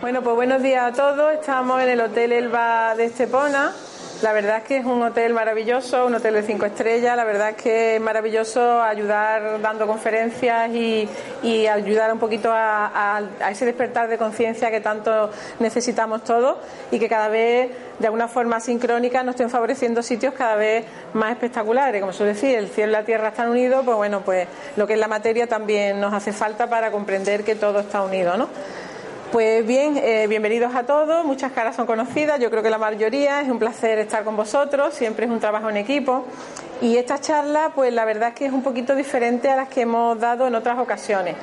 Bueno, pues buenos días a todos. Estamos en el Hotel Elba de Estepona. La verdad es que es un hotel maravilloso, un hotel de cinco estrellas. La verdad es que es maravilloso ayudar dando conferencias y, ayudar un poquito a, ese despertar de conciencia que tanto necesitamos todos y que cada vez de alguna forma sincrónica nos estén favoreciendo sitios cada vez más espectaculares. Como suele decir, el cielo y la tierra están unidos, pues bueno, pues lo que es la materia también nos hace falta para comprender que todo está unido, ¿no? Pues bien, eh, bienvenidos a todos. Muchas caras son conocidas, yo creo que la mayoría. Es un placer estar con vosotros, siempre es un trabajo en equipo. Y esta charla, pues la verdad es que es un poquito diferente a las que hemos dado en otras ocasiones.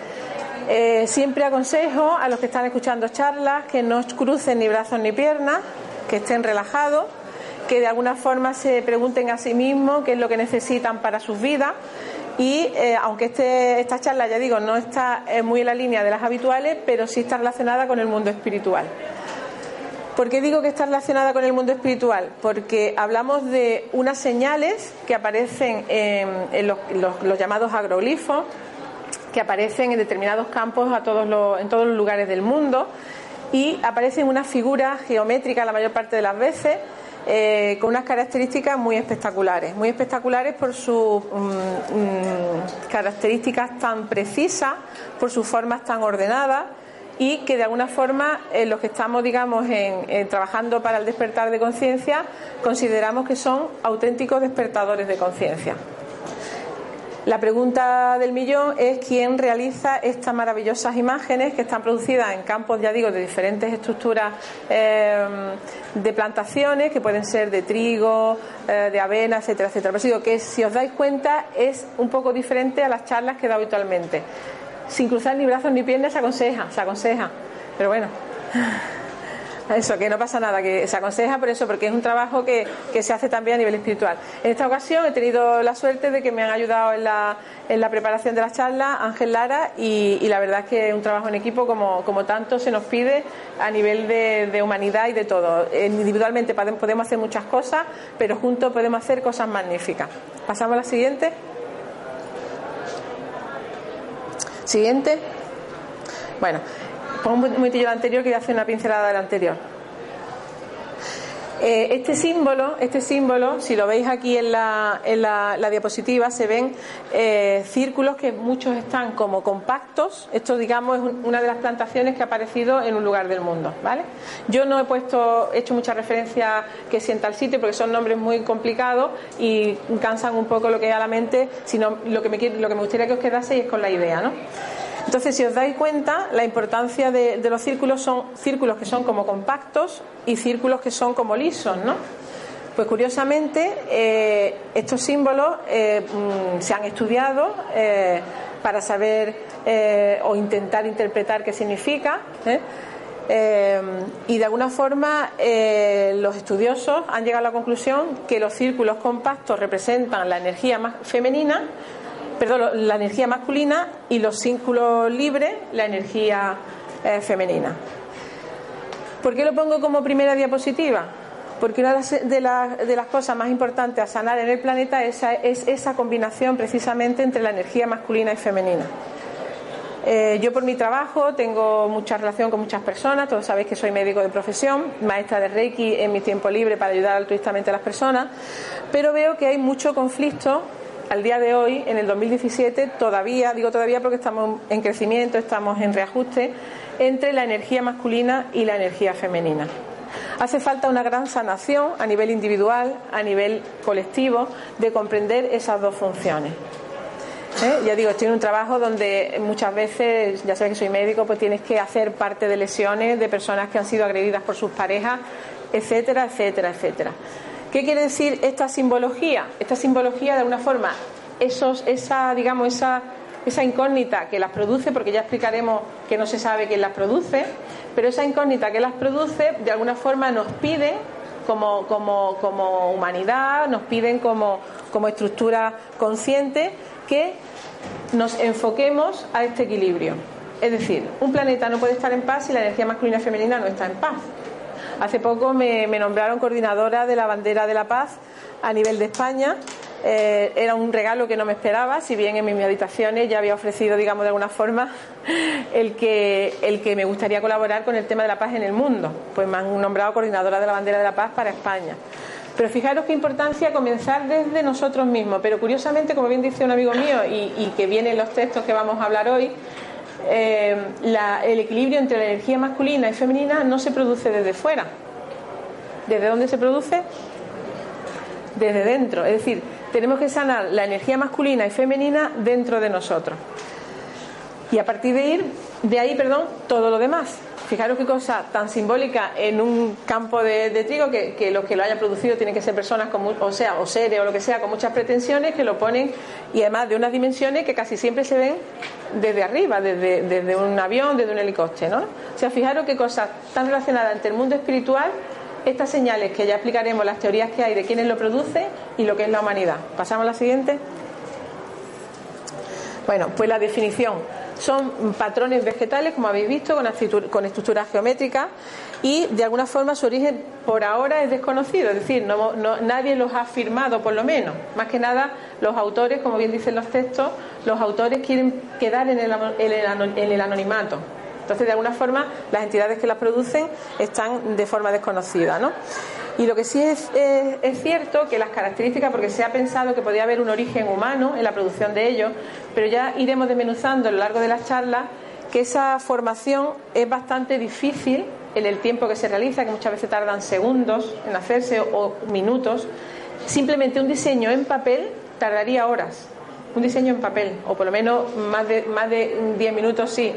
Eh, siempre aconsejo a los que están escuchando charlas que no crucen ni brazos ni piernas, que estén relajados, que de alguna forma se pregunten a sí mismos qué es lo que necesitan para sus vidas y eh, aunque este, esta charla, ya digo, no está eh, muy en la línea de las habituales, pero sí está relacionada con el mundo espiritual. ¿Por qué digo que está relacionada con el mundo espiritual? Porque hablamos de unas señales que aparecen en, los, llamados agroglifos, que aparecen en determinados campos a todos en todos los lugares del mundo y aparecen unas figuras geométricas la mayor parte de las veces eh, con unas características muy espectaculares, muy espectaculares por sus mm, mm, características tan precisas, por sus formas tan ordenadas y que de alguna forma en los que estamos, digamos, en, trabajando para el despertar de conciencia, consideramos que son auténticos despertadores de conciencia. La pregunta del millón es quién realiza estas maravillosas imágenes que están producidas en campos, ya digo, de diferentes estructuras eh, de plantaciones, que pueden ser de trigo, eh, de avena, etcétera, etcétera. Pero digo que si os dais cuenta es un poco diferente a las charlas que dado habitualmente. Sin cruzar ni brazos ni piernas se aconseja, se aconseja. Pero bueno. Eso, que no pasa nada, que se aconseja por eso, porque es un trabajo que, se hace también a nivel espiritual. En esta ocasión he tenido la suerte de que me han ayudado en la, en la preparación de la charla Ángel Lara y, la verdad es que es un trabajo en equipo como, como tanto se nos pide a nivel de, humanidad y de todo. Individualmente podemos hacer muchas cosas, pero juntos podemos hacer cosas magníficas. Pasamos a la siguiente. Siguiente. Bueno, Pongo un momentillo el anterior que voy a una pincelada del anterior. Eh, este símbolo, este símbolo, si lo veis aquí en la, diapositiva, se ven eh, círculos que muchos están como compactos. Esto, digamos, es una de las plantaciones que ha aparecido en un lugar del mundo, ¿vale? Yo no he puesto, he hecho mucha referencia que sienta el sitio porque son nombres muy complicados y cansan un poco lo que hay a la mente, sino lo que me, lo que me gustaría que os quedaseis es con la idea, ¿no? Entonces, si os dais cuenta, la importancia de, los círculos son círculos que son como compactos y círculos que son como lisos, ¿no? Pues curiosamente, eh, estos símbolos eh, mm, se han estudiado eh, para saber o intentar interpretar qué significa. y de alguna forma los estudiosos han llegado a la conclusión que los círculos compactos representan la energía más femenina perdón, la energía masculina y los círculos libres, la energía eh, femenina. ¿Por qué lo pongo como primera diapositiva? Porque una de las, cosas más importantes a sanar en el planeta es, esa combinación precisamente entre la energía masculina y femenina. Eh, yo por mi trabajo tengo mucha relación con muchas personas, todos sabéis que soy médico de profesión, maestra de Reiki en mi tiempo libre para ayudar altruistamente a las personas, pero veo que hay mucho conflicto al día de hoy, en el 2017, todavía, digo todavía porque estamos en crecimiento, estamos en reajuste, entre la energía masculina y la energía femenina. Hace falta una gran sanación a nivel individual, a nivel colectivo, de comprender esas dos funciones. ¿Eh? Ya digo, estoy en un trabajo donde muchas veces, ya sabes que soy médico, pues tienes que hacer parte de lesiones de personas que han sido agredidas por sus parejas, etcétera, etcétera, etcétera. ¿Qué quiere decir esta simbología? Esta simbología, de alguna forma, esa, digamos, esa, esa incógnita que las produce, porque ya explicaremos que no se sabe quién las produce, pero esa incógnita que las produce, de alguna forma nos pide como, como, como humanidad, nos piden como, como estructura consciente que nos enfoquemos a este equilibrio. Es decir, un planeta no puede estar en paz si la energía masculina y femenina no está en paz. Hace poco me, nombraron coordinadora de la bandera de la paz a nivel de España Eh, era un regalo que no me esperaba, si bien en mis meditaciones ya había ofrecido, digamos, de alguna forma, el que, el que me gustaría colaborar con el tema de la paz en el mundo. Pues me han nombrado coordinadora de la bandera de la paz para España. Pero fijaros qué importancia comenzar desde nosotros mismos. Pero curiosamente, como bien dice un amigo mío y, que viene en los textos que vamos a hablar hoy, eh, el equilibrio entre la energía masculina y femenina no se produce desde fuera. ¿Desde dónde se produce? Desde dentro. Es decir, tenemos que sanar la energía masculina y femenina dentro de nosotros. Y a partir de, ir, de ahí, perdón, todo lo demás. Fijaros qué cosa tan simbólica en un campo de, trigo que, los que lo hayan producido tienen que ser personas, con, o sea, o seres o lo que sea, con muchas pretensiones que lo ponen y además de unas dimensiones que casi siempre se ven desde arriba, desde, desde un avión, desde un helicóptero. ¿no? O sea, fijaros qué cosas tan relacionadas entre el mundo espiritual estas señales que ya explicaremos las teorías que hay de quiénes lo produce y lo que es la humanidad. Pasamos a la siguiente. Bueno, pues la definición. Son patrones vegetales, como habéis visto, con, estructuras geométricas y de alguna forma su origen por ahora es desconocido, es decir, no, nadie los ha firmado por lo menos. Más que nada, los autores, como bien dicen los textos, los autores quieren quedar en el, en el anonimato. Entonces, de alguna forma, las entidades que las producen están de forma desconocida, ¿no? Y lo que sí es, es, cierto que las características, porque se ha pensado que podía haber un origen humano en la producción de ellos, pero ya iremos desmenuzando a lo largo de las charlas que esa formación es bastante difícil en el tiempo que se realiza, que muchas veces tardan segundos en hacerse o minutos. Simplemente un diseño en papel tardaría horas. Un diseño en papel, o por lo menos más de, más de 10 minutos sí,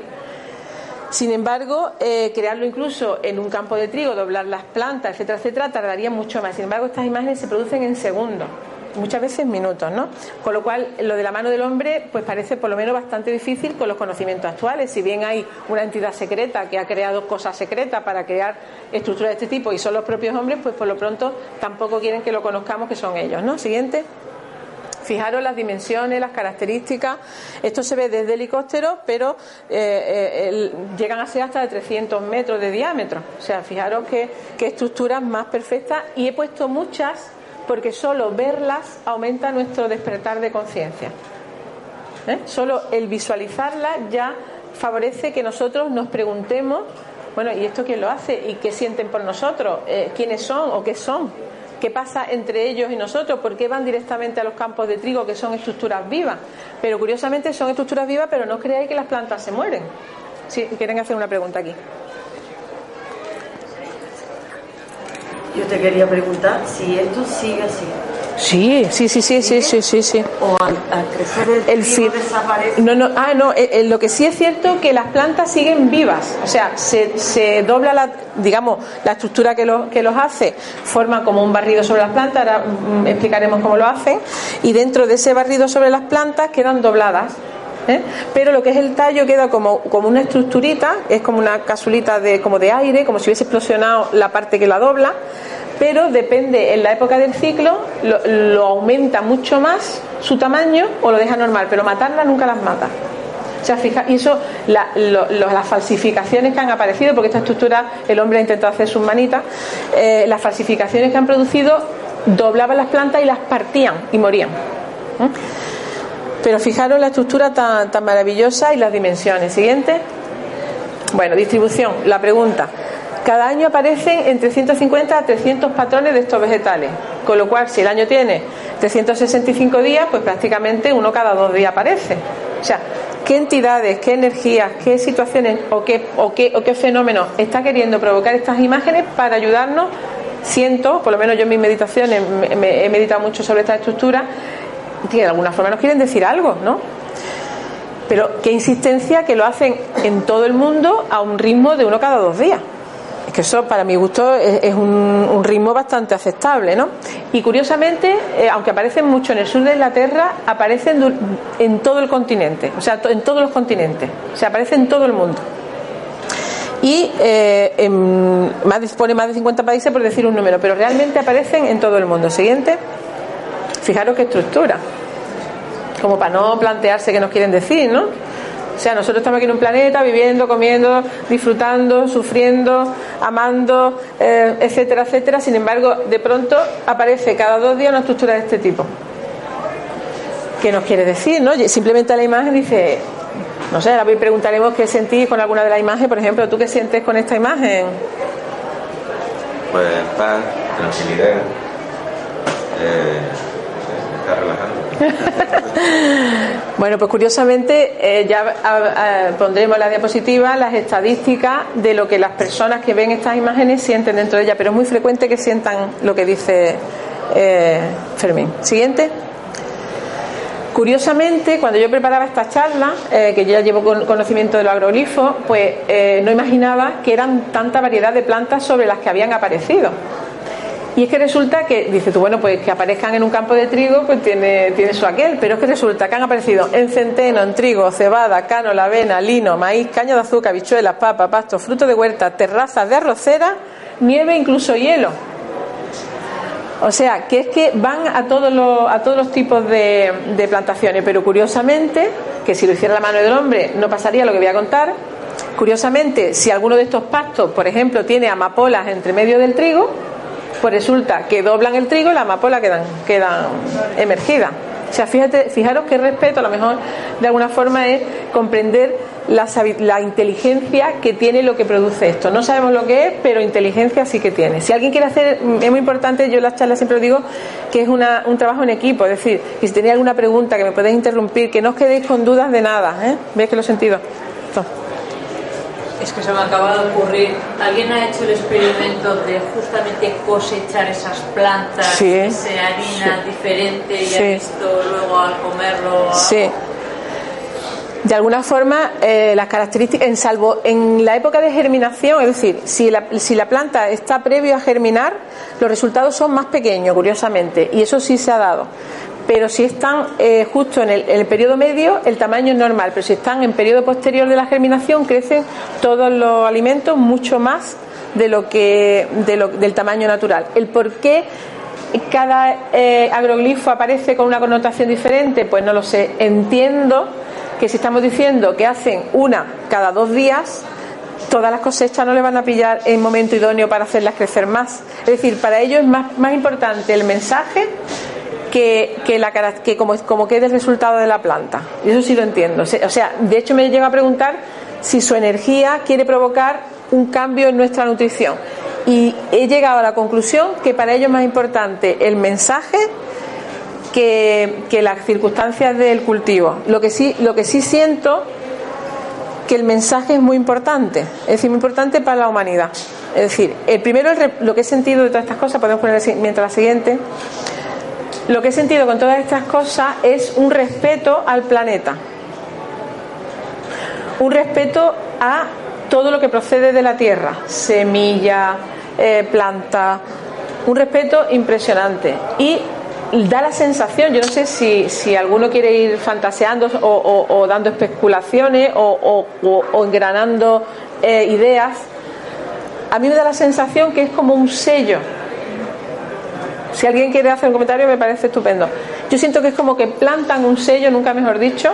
sin embargo, eh, crearlo incluso en un campo de trigo, doblar las plantas, etcétera, etcétera, tardaría mucho más. Sin embargo, estas imágenes se producen en segundos muchas veces minutos, ¿no? Con lo cual, lo de la mano del hombre, pues parece por lo menos bastante difícil con los conocimientos actuales. Si bien hay una entidad secreta que ha creado cosas secretas para crear estructuras de este tipo y son los propios hombres, pues por lo pronto tampoco quieren que lo conozcamos que son ellos, ¿no? Siguiente. Fijaros las dimensiones, las características. Esto se ve desde helicóptero, pero eh, eh, llegan a ser hasta de 300 metros de diámetro. O sea, fijaros qué, estructuras más perfectas. Y he puesto muchas porque solo verlas aumenta nuestro despertar de conciencia. ¿Eh? Solo el visualizarlas ya favorece que nosotros nos preguntemos, bueno, ¿y esto quién lo hace? ¿Y qué sienten por nosotros? ¿Quiénes son o qué son? Qué pasa entre ellos y nosotros, por qué van directamente a los campos de trigo, que son estructuras vivas. Pero curiosamente son estructuras vivas, pero no creáis que las plantas se mueren. Sí, quieren hacer una pregunta aquí. Yo te quería preguntar si esto sigue así. Sí, sí, sí, sí, sí, sí, sí, sí. O al, crecer el, el desaparece. No, no, ah, no, eh, eh, lo que sí es cierto que las plantas siguen vivas, o sea, se, se dobla la, digamos, la estructura que, lo, que los hace, forma como un barrido sobre las plantas, ahora mm, explicaremos cómo lo hacen, y dentro de ese barrido sobre las plantas quedan dobladas. ¿Eh? Pero lo que es el tallo queda como, como una estructurita, es como una casulita de, como de aire, como si hubiese explosionado la parte que la dobla pero depende en la época del ciclo, lo, aumenta mucho más su tamaño o lo deja normal, pero matarla nunca las mata. O sea, fija, y eso, las falsificaciones que han aparecido, porque esta estructura el hombre ha intentado hacer sus manitas, eh, las falsificaciones que han producido doblaban las plantas y las partían y morían. Pero fijaros la estructura tan, tan maravillosa y las dimensiones. Siguiente. Bueno, distribución. La pregunta. Cada año aparecen entre 150 a 300 patrones de estos vegetales, con lo cual si el año tiene 365 días, pues prácticamente uno cada dos días aparece. O sea, ¿qué entidades, qué energías, qué situaciones o qué, o qué, o qué fenómenos está queriendo provocar estas imágenes para ayudarnos? Siento, por lo menos yo en mis meditaciones me, he meditado mucho sobre esta estructura, de alguna forma nos quieren decir algo, ¿no? Pero qué insistencia que lo hacen en todo el mundo a un ritmo de uno cada dos días que eso para mi gusto es, un, ritmo bastante aceptable, ¿no? Y curiosamente, eh, aunque aparecen mucho en el sur de Inglaterra, aparecen en todo el continente, o sea, en todos los continentes, o sea, aparecen en todo el mundo. Y eh, en más pone más de 50 países por decir un número, pero realmente aparecen en todo el mundo. Siguiente, fijaros qué estructura, como para no plantearse qué nos quieren decir, ¿no? O sea, nosotros estamos aquí en un planeta viviendo, comiendo, disfrutando, sufriendo, amando, eh, etcétera, etcétera. Sin embargo, de pronto aparece cada dos días una estructura de este tipo. qué nos quiere decir, ¿no? Simplemente la imagen dice, no sé, ahora preguntaremos qué sentís con alguna de las imágenes, por ejemplo, ¿tú qué sientes con esta imagen? Pues paz, tranquilidad, eh, bueno, pues curiosamente eh, ya pondremos la diapositiva las estadísticas de lo que las personas que ven estas imágenes sienten dentro de ellas, pero es muy frecuente que sientan lo que dice eh, Fermín. Siguiente. Curiosamente, cuando yo preparaba esta charla, eh, que yo ya llevo conocimiento de los agroglifos, pues no imaginaba que eran tanta variedad de plantas sobre las que habían aparecido. Y es que resulta que, dice tú, bueno, pues que aparezcan en un campo de trigo, pues tiene, tiene su aquel, pero es que resulta que han aparecido en centeno, en trigo, cebada, cano, avena, lino, maíz, caña de azúcar, bichuelas, papa, pasto, frutos de huerta, terrazas de arrocera, nieve, incluso hielo. O sea, que es que van a todos los, a todos los tipos de, de plantaciones, pero curiosamente, que si lo hiciera la mano del hombre no pasaría lo que voy a contar, curiosamente, si alguno de estos pastos, por ejemplo, tiene amapolas entre medio del trigo, pues resulta que doblan el trigo y la amapola quedan, quedan emergidas. O sea, fíjate, fijaros qué respeto, a lo mejor de alguna forma es comprender la, la, inteligencia que tiene lo que produce esto. No sabemos lo que es, pero inteligencia sí que tiene. Si alguien quiere hacer, es muy importante, yo en las charlas siempre digo que es una, un trabajo en equipo, es decir, que si tenéis alguna pregunta que me podéis interrumpir, que no os quedéis con dudas de nada, ¿eh? ¿Veis que lo he sentido? Es que se me acaba de ocurrir. ¿Alguien ha hecho el experimento de justamente cosechar esas plantas, sí, esa harina diferente y ha visto luego al comerlo? Sí. De alguna forma, eh, las características, en salvo en la época de germinación, es decir, si la, si la planta está previo a germinar, los resultados son más pequeños, curiosamente, y eso sí se ha dado pero si están eh, justo en el, periodo medio, el tamaño es normal, pero si están en periodo posterior de la germinación, crecen todos los alimentos mucho más de lo que del tamaño natural. El por qué cada eh, agroglifo aparece con una connotación diferente, pues no lo sé. Entiendo que si estamos diciendo que hacen una cada dos días, todas las cosechas no le van a pillar en momento idóneo para hacerlas crecer más. Es decir, para ellos es más, más importante el mensaje que, la, que como, como quede el resultado de la planta. Y eso sí lo entiendo. O sea, de hecho me llega a preguntar si su energía quiere provocar un cambio en nuestra nutrición. Y he llegado a la conclusión que para ello es más importante el mensaje que, que, las circunstancias del cultivo. Lo que sí, lo que sí siento que el mensaje es muy importante, es decir, muy importante para la humanidad. Es decir, el primero, lo que he sentido de todas estas cosas, podemos poner mientras la siguiente, lo que he sentido con todas estas cosas es un respeto al planeta, un respeto a todo lo que procede de la tierra, semilla, eh, planta, un respeto impresionante. Y da la sensación, yo no sé si, si alguno quiere ir fantaseando o, dando especulaciones o, engranando eh, ideas, a mí me da la sensación que es como un sello si alguien quiere hacer un comentario me parece estupendo. Yo siento que es como que plantan un sello, nunca mejor dicho,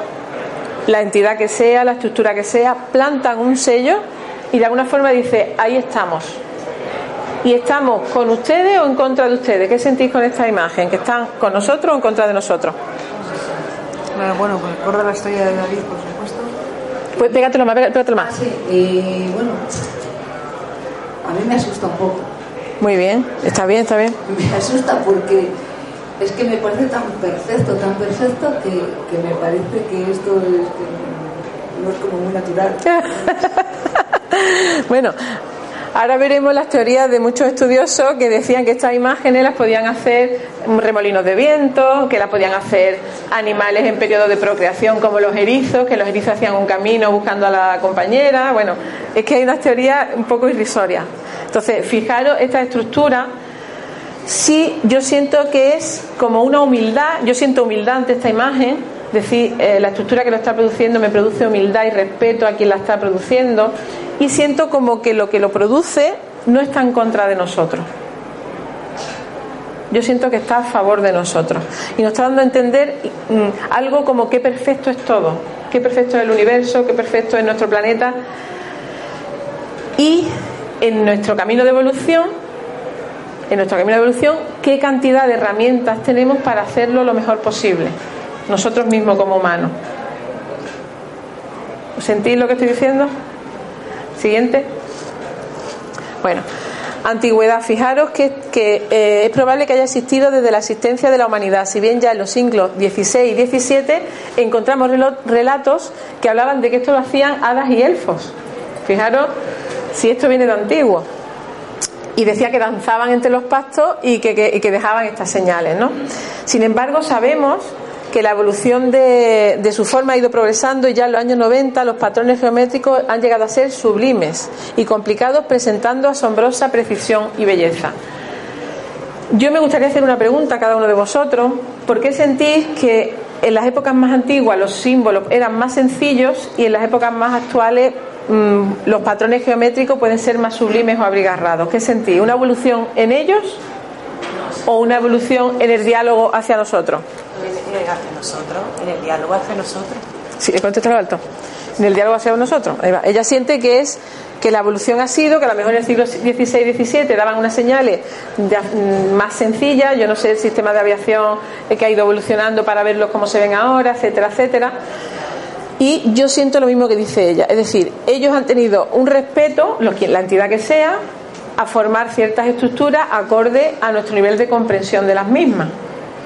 la entidad que sea, la estructura que sea, plantan un sello y de alguna forma dice, ahí estamos. Y estamos con ustedes o en contra de ustedes. ¿Qué sentís con esta imagen? ¿Que están con nosotros o en contra de nosotros? Bueno, pues recuerda la historia de David, por supuesto. Pues pégatelo más, pégatelo más. sí, y bueno, a mí me asusta un poco muy bien, está bien, está bien. Me asusta porque es que me parece tan perfecto, tan perfecto que, que me parece que esto es, no es como muy natural. bueno, Ahora veremos las teorías de muchos estudiosos que decían que estas imágenes las podían hacer remolinos de viento, que las podían hacer animales en periodo de procreación como los erizos, que los erizos hacían un camino buscando a la compañera. Bueno, es que hay unas teorías un poco irrisorias. Entonces, fijaros esta estructura. Sí, yo siento que es como una humildad, yo siento humildad ante esta imagen, decir, eh, la estructura que lo está produciendo me produce humildad y respeto a quien la está produciendo. Y siento como que lo que lo produce no está en contra de nosotros. Yo siento que está a favor de nosotros. Y nos está dando a entender mm, algo como qué perfecto es todo, qué perfecto es el universo, qué perfecto es nuestro planeta. Y en nuestro camino de evolución, en nuestro camino de evolución, qué cantidad de herramientas tenemos para hacerlo lo mejor posible. Nosotros mismos como humanos. ¿Sentís lo que estoy diciendo? Siguiente. Bueno, antigüedad. Fijaros que, eh, es probable que haya existido desde la existencia de la humanidad. Si bien ya en los siglos XVI y XVII encontramos relatos que hablaban de que esto lo hacían hadas y elfos. Fijaros si esto viene de antiguo. Y decía que danzaban entre los pastos y que, que dejaban estas señales. ¿no? Sin embargo, sabemos que la evolución de, su forma ha ido progresando y ya en los años 90 los patrones geométricos han llegado a ser sublimes y complicados presentando asombrosa precisión y belleza. Yo me gustaría hacer una pregunta a cada uno de vosotros. ¿Por qué sentís que en las épocas más antiguas los símbolos eran más sencillos y en las épocas más actuales mm, los patrones geométricos pueden ser más sublimes o abrigarrados? ¿Qué sentís? ¿Una evolución en ellos o una evolución en el diálogo hacia nosotros? hacia nosotros, en el diálogo hacia nosotros. Sí, he contestado alto. En el diálogo hacia nosotros. Ella siente que es que la evolución ha sido que a lo mejor en el siglo XVI y XVII daban unas señales mm, más sencillas, yo no sé el sistema de aviación que ha ido evolucionando para verlos cómo se ven ahora, etcétera, etcétera. Y yo siento lo mismo que dice ella, es decir, ellos han tenido un respeto, la entidad que sea, a formar ciertas estructuras acorde a nuestro nivel de comprensión de las mismas.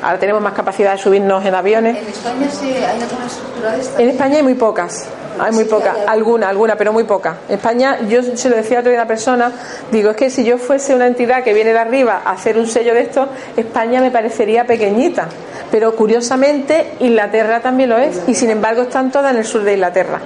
Ahora tenemos más capacidad de subirnos en aviones. ¿En España sí hay alguna estructura de estas? En España hay muy pocas. Hay muy pocas, alguna, alguna, pero muy poca. En España, yo se lo decía a otra persona, digo, es que si yo fuese una entidad que viene de arriba a hacer un sello de esto, España me parecería pequeñita. Pero curiosamente, Inglaterra también lo es, y sin embargo están todas en el sur de Inglaterra.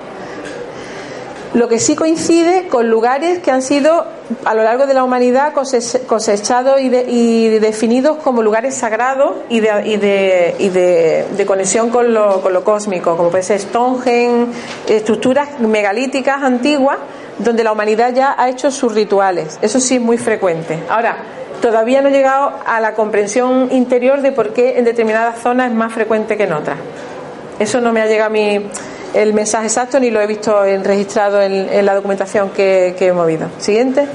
Lo que sí coincide con lugares que han sido a lo largo de la humanidad cosechados y, definidos como lugares sagrados y de, conexión con lo, cósmico, como puede ser Stonehenge, estructuras megalíticas antiguas donde la humanidad ya ha hecho sus rituales. Eso sí es muy frecuente. Ahora, todavía no he llegado a la comprensión interior de por qué en determinadas zonas es más frecuente que en otras. Eso no me ha llegado a mí el mensaje exacto ni lo he visto registrado en, la documentación que, he movido. Siguiente.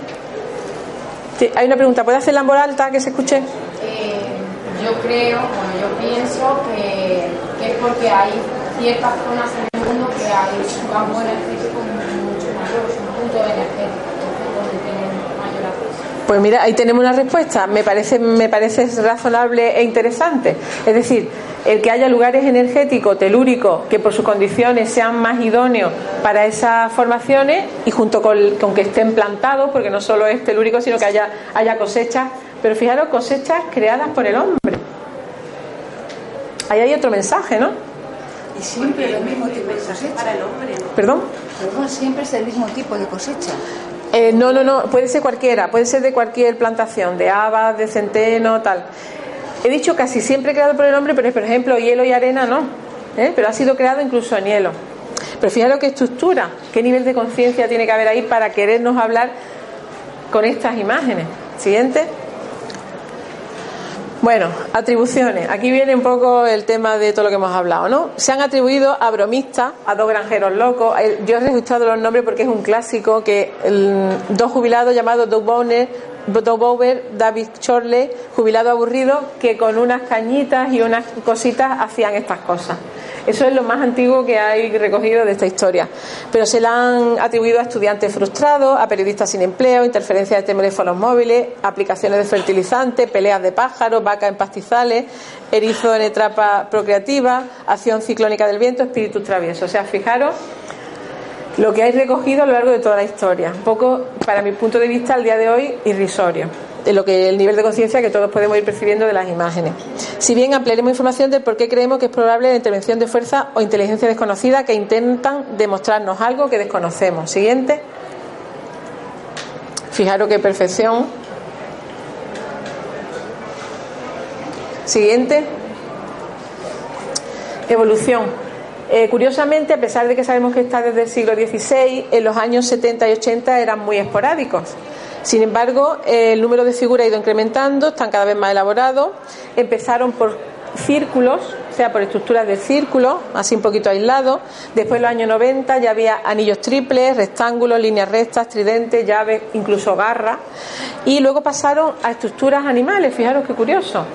hay una pregunta. ¿Puede hacerla en voz alta que se escuche? Eh, yo creo, bueno, yo pienso que, es porque hay ciertas zonas en el mundo que hay un campo energético mucho mayor, un punto energético. Pues mira, ahí tenemos una respuesta. Me parece, me parece razonable e interesante. Es decir, el que haya lugares energéticos, telúricos, que por sus condiciones sean más idóneos para esas formaciones y junto con, que estén plantados, porque no solo es telúrico, sino que haya, haya cosechas, pero fijaros, cosechas creadas por el hombre. Ahí hay otro mensaje, ¿no? Y siempre el mismo tipo de cosecha. Para el hombre, ¿Perdón? Perdón, siempre es el mismo tipo de cosecha. Eh, no, no, no, puede ser cualquiera, puede ser de cualquier plantación, de habas, de centeno, tal. He dicho casi siempre creado por el hombre, pero por ejemplo hielo y arena no. ¿eh? Pero ha sido creado incluso en hielo. Pero fijaros qué estructura, qué nivel de conciencia tiene que haber ahí para querernos hablar con estas imágenes. Siguiente. Bueno, atribuciones. Aquí viene un poco el tema de todo lo que hemos hablado, ¿no? Se han atribuido a bromistas, a dos granjeros locos. Yo he registrado los nombres porque es un clásico que dos jubilados llamados Doug Bowner Bower, David Chorley, jubilado aburrido, que con unas cañitas y unas cositas hacían estas cosas. Eso es lo más antiguo que hay recogido de esta historia. Pero se la han atribuido a estudiantes frustrados, a periodistas sin empleo, interferencias de teléfonos móviles, aplicaciones de fertilizantes, peleas de pájaros, vacas en pastizales, erizo en etapa procreativa, acción ciclónica del viento, espíritus traviesos. O sea, fijaros lo que hay recogido a lo largo de toda la historia. Un poco, para mi punto de vista, al día de hoy, irrisorio. De lo que el nivel de conciencia que todos podemos ir percibiendo de las imágenes. Si bien ampliaremos información de por qué creemos que es probable la intervención de fuerza o inteligencia desconocida que intentan demostrarnos algo que desconocemos. Siguiente. Fijaros qué perfección. Siguiente. Evolución. Eh, curiosamente, a pesar de que sabemos que está desde el siglo XVI, en los años 70 y 80 eran muy esporádicos. Sin embargo, el número de figuras ha ido incrementando, están cada vez más elaborados. Empezaron por círculos, o sea, por estructuras de círculo, así un poquito aislados. Después, en los años 90, ya había anillos triples, rectángulos, líneas rectas, tridentes, llaves, incluso garras. Y luego pasaron a estructuras animales, fijaros qué curioso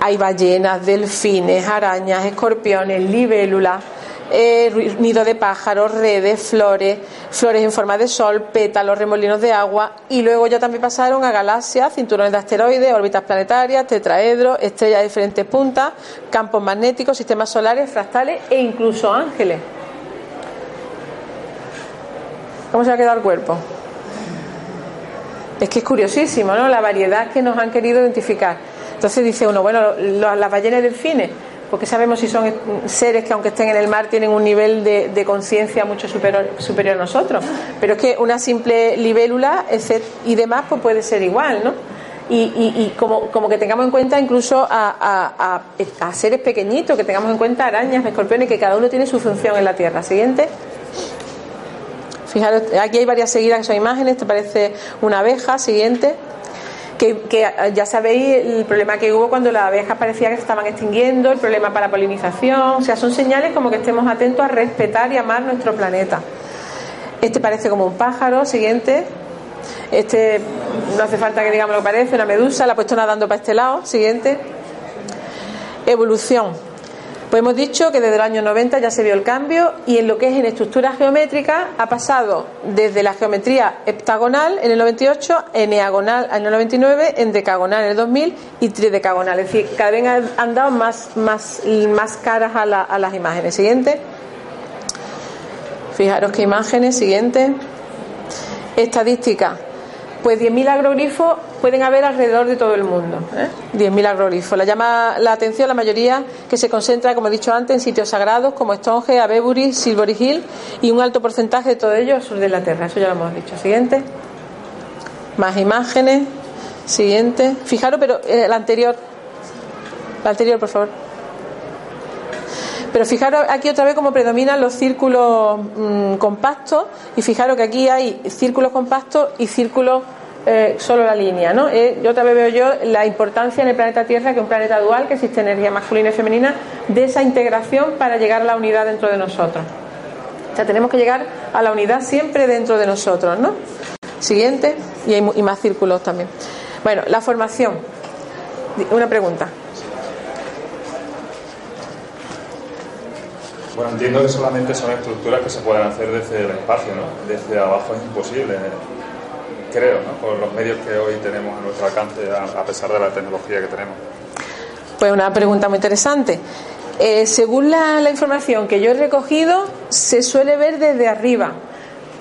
hay ballenas, delfines, arañas, escorpiones, libélulas, eh, nido de pájaros, redes, flores, flores en forma de sol, pétalos, remolinos de agua y luego ya también pasaron a galaxias, cinturones de asteroides, órbitas planetarias, tetraedros, estrellas de diferentes puntas, campos magnéticos, sistemas solares, fractales e incluso ángeles. ¿Cómo se ha quedado el cuerpo? Es que es curiosísimo, ¿no? La variedad que nos han querido identificar. Entonces dice uno, bueno, las ballenas delfines, porque sabemos si son seres que aunque estén en el mar tienen un nivel de, conciencia mucho superior, superior, a nosotros. Pero es que una simple libélula y demás pues puede ser igual, ¿no? Y, como, como, que tengamos en cuenta incluso a, a, seres pequeñitos, que tengamos en cuenta arañas, escorpiones, que cada uno tiene su función en la Tierra. Siguiente. Fijaros, aquí hay varias seguidas que son imágenes, te parece una abeja, siguiente que, ya sabéis el problema que hubo cuando las abejas parecía que se estaban extinguiendo, el problema para polinización, o sea, son señales como que estemos atentos a respetar y amar nuestro planeta. Este parece como un pájaro, siguiente. Este no hace falta que digamos lo que parece, una medusa, la ha puesto nadando para este lado, siguiente. Evolución. Pues hemos dicho que desde el año 90 ya se vio el cambio y en lo que es en estructura geométrica ha pasado desde la geometría heptagonal en el 98, en diagonal en el 99, en decagonal en el 2000 y tridecagonal. Es decir, cada vez han dado más, más, más caras a, a las imágenes. Siguiente. Fijaros qué imágenes. Siguiente. Estadística. Pues 10.000 agrogrifos pueden haber alrededor de todo el mundo. ¿eh? 10.000 agrogrifos. La llama la atención la mayoría que se concentra, como he dicho antes, en sitios sagrados como Stonehenge, Avebury, Silbury Hill y un alto porcentaje de todo ello sur de Inglaterra. Eso ya lo hemos dicho. Siguiente. Más imágenes. Siguiente. Fijaros, pero eh, la anterior. La anterior, por favor. Pero fijaros aquí otra vez cómo predominan los círculos mm, compactos y fijaros que aquí hay círculos compactos y círculos eh, solo la línea. ¿no? Eh, yo otra vez veo yo la importancia en el planeta Tierra, que es un planeta dual, que existe energía masculina y femenina, de esa integración para llegar a la unidad dentro de nosotros. O sea, tenemos que llegar a la unidad siempre dentro de nosotros. ¿no? Siguiente, y hay y más círculos también. Bueno, la formación. Una pregunta. Bueno, entiendo que solamente son estructuras que se pueden hacer desde el espacio, ¿no? Desde abajo es imposible, creo, ¿no? Por los medios que hoy tenemos a nuestro alcance, a pesar de la tecnología que tenemos. Pues una pregunta muy interesante. Eh, según la, la, información que yo he recogido, se suele ver desde arriba,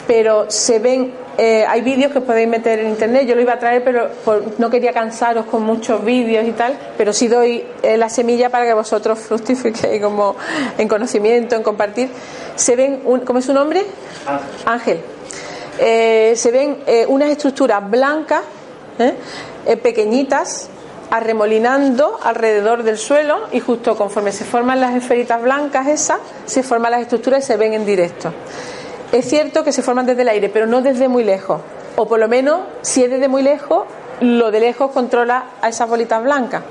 pero se ven eh, hay vídeos que podéis meter en internet, yo lo iba a traer, pero no quería cansaros con muchos vídeos y tal, pero sí doy eh, la semilla para que vosotros fructifiquéis como en conocimiento, en compartir. Se ven, ¿cómo es su nombre? Ángel. Eh, se ven unas estructuras blancas, pequeñitas, arremolinando alrededor del suelo y justo conforme se forman las esferitas blancas esas, se forman las estructuras y se ven en directo. Es cierto que se forman desde el aire, pero no desde muy lejos. O por lo menos, si es desde muy lejos, lo de lejos controla a esas bolitas blancas.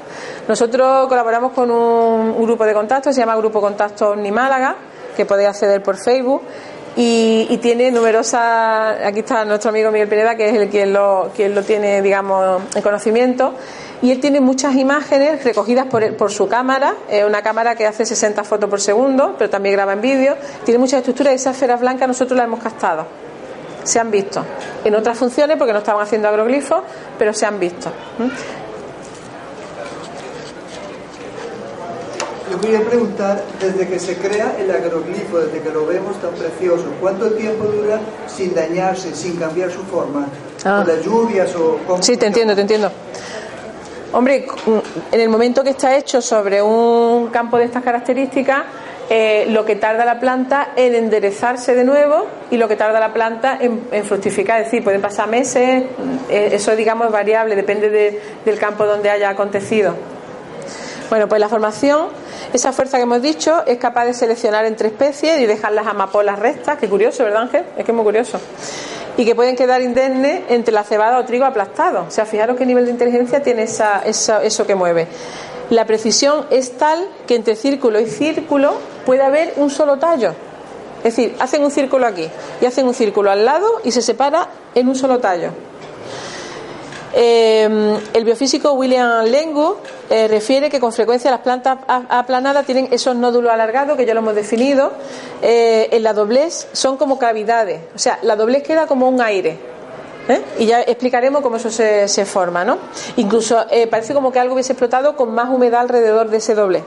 Nosotros colaboramos con un, grupo de contactos, se llama Grupo Contacto Ni Málaga, que podéis acceder por Facebook. Y, tiene numerosas. Aquí está nuestro amigo Miguel Pineda, que es el quien lo, quien lo tiene, digamos, en conocimiento y él tiene muchas imágenes recogidas por, por su cámara, es una cámara que hace 60 fotos por segundo, pero también graba en vídeo, tiene muchas estructuras y esas esferas blancas nosotros las hemos captado, se han visto, en otras funciones porque no estaban haciendo agroglifos, pero se han visto. Yo quería preguntar, desde que se crea el agroglifo, desde que lo vemos tan precioso, ¿cuánto tiempo dura sin dañarse, sin cambiar su forma? Ah. ¿Con las lluvias o Sí, te entiendo, te entiendo. Hombre, en el momento que está hecho sobre un campo de estas características, eh, lo que tarda la planta en enderezarse de nuevo y lo que tarda la planta en, fructificar. Es decir, pueden pasar meses, eh, eso digamos es variable, depende del campo donde haya acontecido. Bueno, pues la formación, esa fuerza que hemos dicho, es capaz de seleccionar entre especies y dejar las amapolas rectas. Qué curioso, ¿verdad, Ángel? Es que es muy curioso y que pueden quedar indemnes entre la cebada o trigo aplastado. O sea, fijaros qué nivel de inteligencia tiene esa, eso que mueve. La precisión es tal que entre círculo y círculo puede haber un solo tallo. Es decir, hacen un círculo aquí y hacen un círculo al lado y se separa en un solo tallo. Eh, el biofísico William Lengu eh, refiere que con frecuencia las plantas aplanadas tienen esos nódulos alargados que ya lo hemos definido. eh, en la doblez son como cavidades, o sea, la doblez queda como un aire. ¿Eh? Y ya explicaremos cómo eso se, forma, ¿no? Incluso eh, parece como que algo hubiese explotado con más humedad alrededor de ese doble.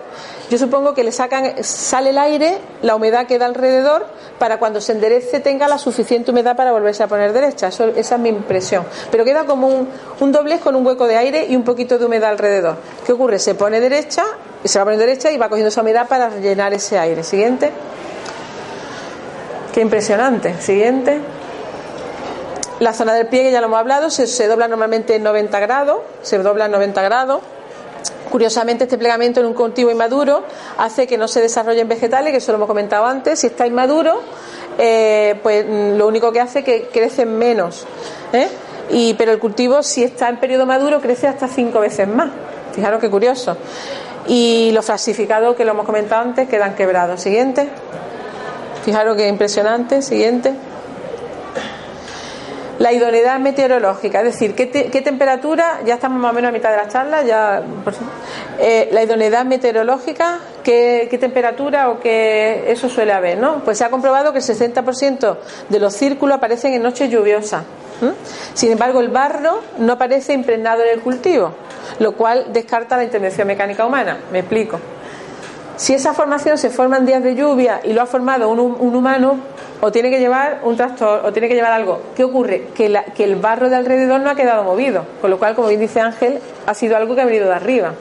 Yo supongo que le sacan, sale el aire, la humedad queda alrededor para cuando se enderece tenga la suficiente humedad para volverse a poner derecha. Eso, esa es mi impresión. Pero queda como un, un doblez con un hueco de aire y un poquito de humedad alrededor. ¿Qué ocurre? Se pone derecha, se va a poner derecha y va cogiendo esa humedad para rellenar ese aire. Siguiente. Qué impresionante. Siguiente. La zona del pliegue ya lo hemos hablado, se, dobla normalmente en 90 grados, se dobla en 90 grados. Curiosamente, este plegamiento en un cultivo inmaduro hace que no se desarrollen vegetales, que eso lo hemos comentado antes. Si está inmaduro, eh, pues mm, lo único que hace es que crecen menos. ¿eh? Y, pero el cultivo, si está en periodo maduro, crece hasta cinco veces más. Fijaros qué curioso. Y los falsificados, que lo hemos comentado antes, quedan quebrados. Siguiente. Fijaros qué impresionante. Siguiente. La idoneidad meteorológica, es decir, ¿qué, te- temperatura, ya estamos más o menos a mitad de la charla, ya, eh, la idoneidad meteorológica, ¿qué, temperatura o qué eso suele haber, ¿no? Pues se ha comprobado que el 60% de los círculos aparecen en noches lluviosas. Sin embargo, el barro no aparece impregnado en el cultivo, lo cual descarta la intervención mecánica humana. Me explico. Si esa formación se forma en días de lluvia y lo ha formado un, un humano, o tiene que llevar un tractor o tiene que llevar algo. ¿Qué ocurre? Que, la- que el barro de alrededor no ha quedado movido, con lo cual, como bien dice Ángel, ha sido algo que ha venido de arriba.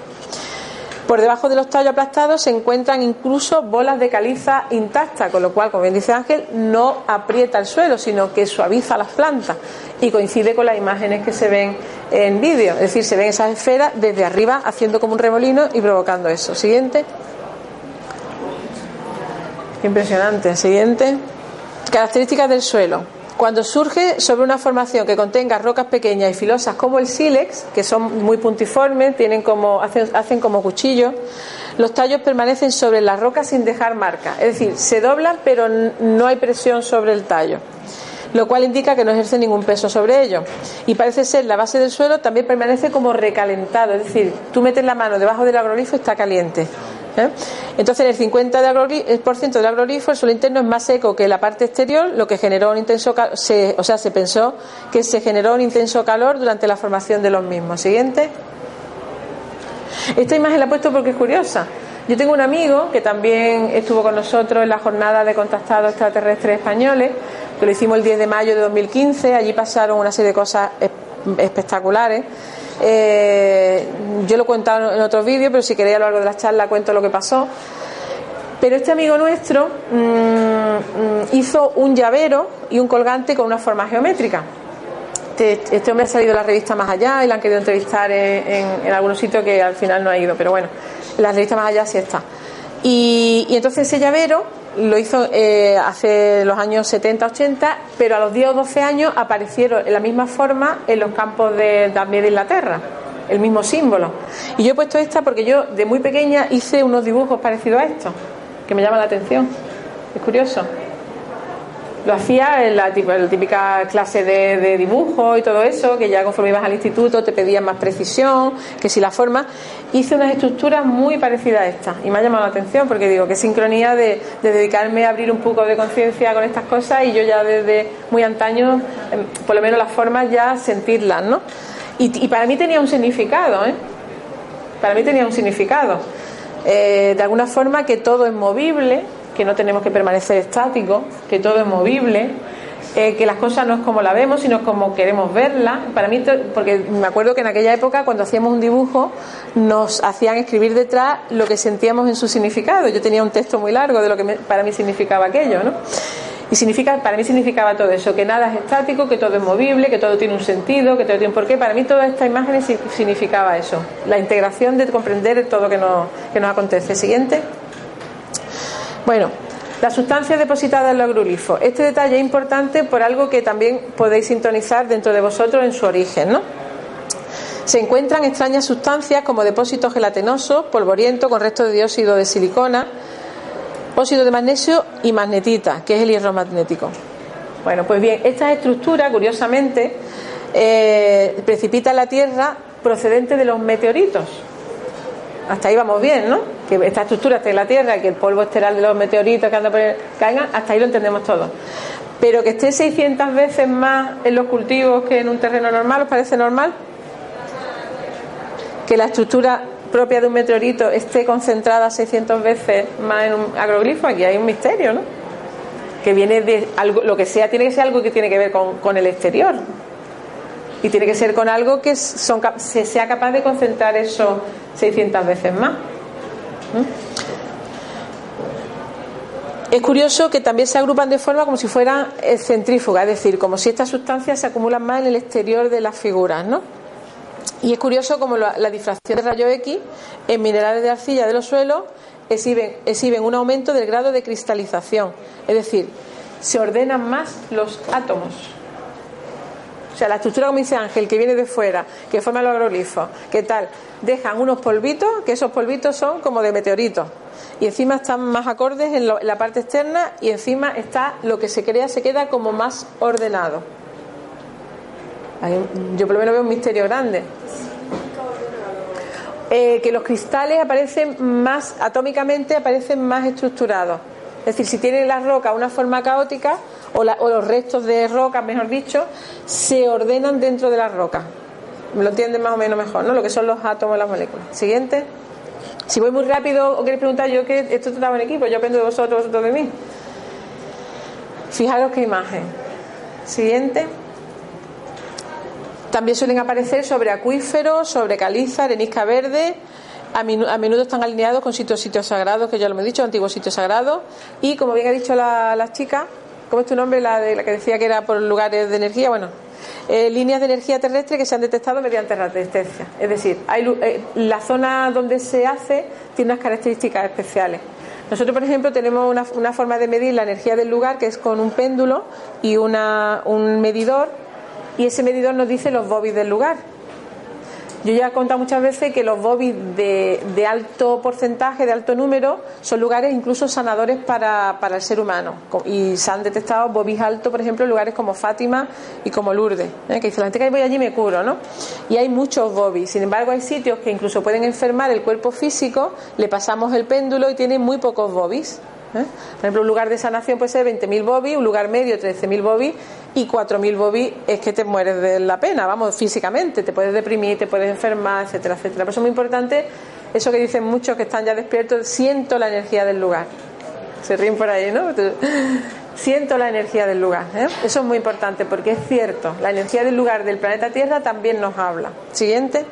Por debajo de los tallos aplastados se encuentran incluso bolas de caliza intactas, con lo cual, como bien dice Ángel, no aprieta el suelo, sino que suaviza las plantas y coincide con las imágenes que se ven en vídeo. Es decir, se ven esas esferas desde arriba haciendo como un remolino y provocando eso. Siguiente. Impresionante. Siguiente. Características del suelo. Cuando surge sobre una formación que contenga rocas pequeñas y filosas como el sílex, que son muy puntiformes, tienen como, hacen, hacen como cuchillos, los tallos permanecen sobre las rocas sin dejar marca. Es decir, se doblan pero no hay presión sobre el tallo lo cual indica que no ejerce ningún peso sobre ello. Y parece ser la base del suelo también permanece como recalentado, es decir, tú metes la mano debajo del agrolifo y está caliente. ¿Eh? Entonces, en el 50% del agrolifo, el suelo interno es más seco que la parte exterior, lo que generó un intenso, ca- se, o sea, se pensó que se generó un intenso calor durante la formación de los mismos. Siguiente. Esta imagen la he puesto porque es curiosa. Yo tengo un amigo que también estuvo con nosotros en la jornada de contactados extraterrestres españoles, que lo hicimos el 10 de mayo de 2015. Allí pasaron una serie de cosas es- espectaculares. Eh, yo lo he contado en otros vídeos, pero si queréis a lo largo de la charla cuento lo que pasó. Pero este amigo nuestro mm, mm, hizo un llavero y un colgante con una forma geométrica. Este, este hombre ha salido en la revista Más Allá y la han querido entrevistar en, en- en algunos sitios que al final no ha ido, pero bueno, en la revista Más Allá sí está. Y entonces ese llavero lo hizo eh, hace los años 70-80, pero a los 10 o 12 años aparecieron en la misma forma en los campos de, también de Inglaterra, el mismo símbolo. Y yo he puesto esta porque yo de muy pequeña hice unos dibujos parecidos a estos, que me llaman la atención. Es curioso. Lo hacía en la, la típica clase de, de dibujo y todo eso, que ya conforme ibas al instituto te pedían más precisión, que si la forma. Hice unas estructuras muy parecidas a estas y me ha llamado la atención porque digo, qué sincronía de, de dedicarme a abrir un poco de conciencia con estas cosas y yo ya desde muy antaño, em, por lo menos las formas ya sentirlas, ¿no? Y, y para mí tenía un significado, ¿eh? Para mí tenía un significado. Eh, de alguna forma que todo es movible, que no tenemos que permanecer estáticos, que todo es movible, eh, que las cosas no es como la vemos, sino como queremos verlas. Para mí, porque me acuerdo que en aquella época, cuando hacíamos un dibujo, nos hacían escribir detrás lo que sentíamos en su significado. Yo tenía un texto muy largo de lo que me- para mí significaba aquello, ¿no? Y significa, para mí significaba todo eso, que nada es estático, que todo es movible, que todo tiene un sentido, que todo tiene un porqué. Para mí todas estas imágenes si- significaba eso, la integración de comprender todo que nos, que nos acontece. Siguiente. Bueno, las sustancias depositadas en los agrulifos. Este detalle es importante por algo que también podéis sintonizar dentro de vosotros en su origen, ¿no? Se encuentran extrañas sustancias como depósitos gelatinosos, polvoriento con restos de dióxido de silicona, óxido de magnesio y magnetita, que es el hierro magnético. Bueno, pues bien, estas estructuras, curiosamente, eh, precipita la Tierra procedente de los meteoritos. Hasta ahí vamos bien, ¿no? Que esta estructura esté en la Tierra que el polvo estelar de los meteoritos que andan por el, caigan, hasta ahí lo entendemos todo. Pero que esté 600 veces más en los cultivos que en un terreno normal, ¿os parece normal? Que la estructura propia de un meteorito esté concentrada 600 veces más en un agroglifo, aquí hay un misterio, ¿no? Que viene de algo, lo que sea, tiene que ser algo que tiene que ver con el exterior. Y tiene que ser con algo que son, se sea capaz de concentrar eso 600 veces más. ¿Mm? Es curioso que también se agrupan de forma como si fuera centrífuga, es decir, como si estas sustancias se acumulan más en el exterior de las figuras, ¿no? Y es curioso como la, difracción de rayos X en minerales de arcilla de los suelos exhiben un aumento del grado de cristalización, es decir, se ordenan más los átomos. O sea, la estructura, como dice Ángel, que viene de fuera, que forma los agroglifos, ¿qué tal? Dejan unos polvitos, que esos polvitos son como de meteoritos. Y encima están más acordes en, lo, en la parte externa y encima está lo que se crea, se queda como más ordenado. Yo por lo menos veo un misterio grande. Eh, que los cristales aparecen más, atómicamente aparecen más estructurados. Es decir, si tienen la roca una forma caótica, o, la- o los restos de roca, mejor dicho, se ordenan dentro de la roca. ¿Me lo entienden más o menos mejor, no? Lo que son los átomos y las moléculas. Siguiente. Si voy muy rápido o queréis preguntar, yo que esto trabajo en equipo, yo aprendo de vosotros, vosotros de mí. Fijaros qué imagen. Siguiente. También suelen aparecer sobre acuíferos, sobre caliza, arenisca verde. A menudo están alineados con sitios, sitios sagrados, que ya lo hemos dicho, antiguos sitios sagrados. Y como bien ha dicho la, la chica, ¿cómo es tu nombre? La, de, la que decía que era por lugares de energía. Bueno, eh, líneas de energía terrestre que se han detectado mediante radiestesia. Es decir, hay, eh, la zona donde se hace tiene unas características especiales. Nosotros, por ejemplo, tenemos una, una forma de medir la energía del lugar que es con un péndulo y una, un medidor y ese medidor nos dice los bobbies del lugar. Yo ya he contado muchas veces que los bobbies de, de alto porcentaje, de alto número, son lugares incluso sanadores para, para el ser humano. Y se han detectado bobbies altos, por ejemplo, en lugares como Fátima y como Lourdes. ¿eh? Que dice la gente que voy allí me curo, ¿no? Y hay muchos bobbies. Sin embargo, hay sitios que incluso pueden enfermar el cuerpo físico, le pasamos el péndulo y tienen muy pocos bobbies. ¿Eh? Por ejemplo, un lugar de sanación puede ser 20.000 bobbies, un lugar medio 13.000 bobbies y 4.000 bobbies es que te mueres de la pena, vamos, físicamente, te puedes deprimir, te puedes enfermar, etcétera, etcétera. Por eso es muy importante eso que dicen muchos que están ya despiertos, siento la energía del lugar. Se ríen por ahí, ¿no? Siento la energía del lugar. ¿eh? Eso es muy importante porque es cierto, la energía del lugar del planeta Tierra también nos habla. Siguiente.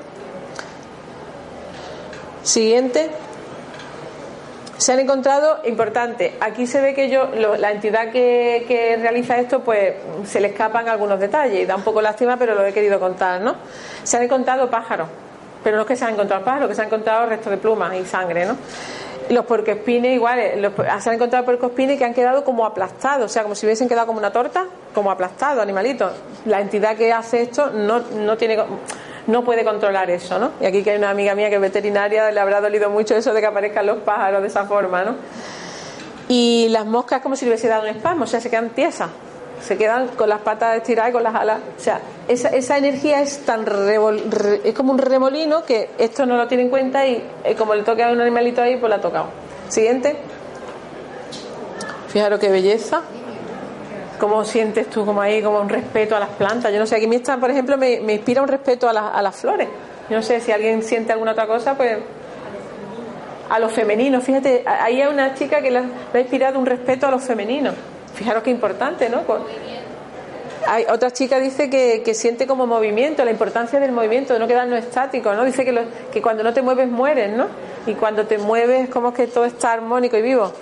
Siguiente. Se han encontrado, importante, aquí se ve que yo, lo- la entidad que, que realiza esto, pues se le escapan algunos detalles y da un poco lástima, pero lo he querido contar, ¿no? Se han encontrado pájaros, pero no es que se han encontrado pájaros, que se han encontrado restos de plumas y sangre, ¿no? Los puercoespines igual, los, se han encontrado puercoespines que han quedado como aplastados, o sea, como si hubiesen quedado como una torta, como aplastados, animalitos. La entidad que hace esto no, no tiene no puede controlar eso, ¿no? Y aquí que hay una amiga mía que es veterinaria, le habrá dolido mucho eso de que aparezcan los pájaros de esa forma, ¿no? Y las moscas como si le hubiese dado un espasmo, o sea, se quedan tiesas, se quedan con las patas estiradas y con las alas. O sea, esa, esa energía es tan revol- re- es como un remolino que esto no lo tiene en cuenta y eh, como le toca a un animalito ahí, pues la ha tocado. Siguiente. Fijaros qué belleza. ¿Cómo sientes tú como ahí, como un respeto a las plantas? Yo no sé, aquí está, por ejemplo, me, inspira un respeto a, las- a las flores. Yo no sé si alguien siente alguna otra cosa, pues a los femeninos. Fíjate, ahí hay una chica que le ha, inspirado un respeto a los femeninos. Fijaros qué importante, ¿no? Hay otra chica dice que, que siente como movimiento, la importancia del movimiento, de no quedarnos estáticos, ¿no? Dice que, lo- que cuando no te mueves mueres, ¿no? Y cuando te mueves como que todo está armónico y vivo.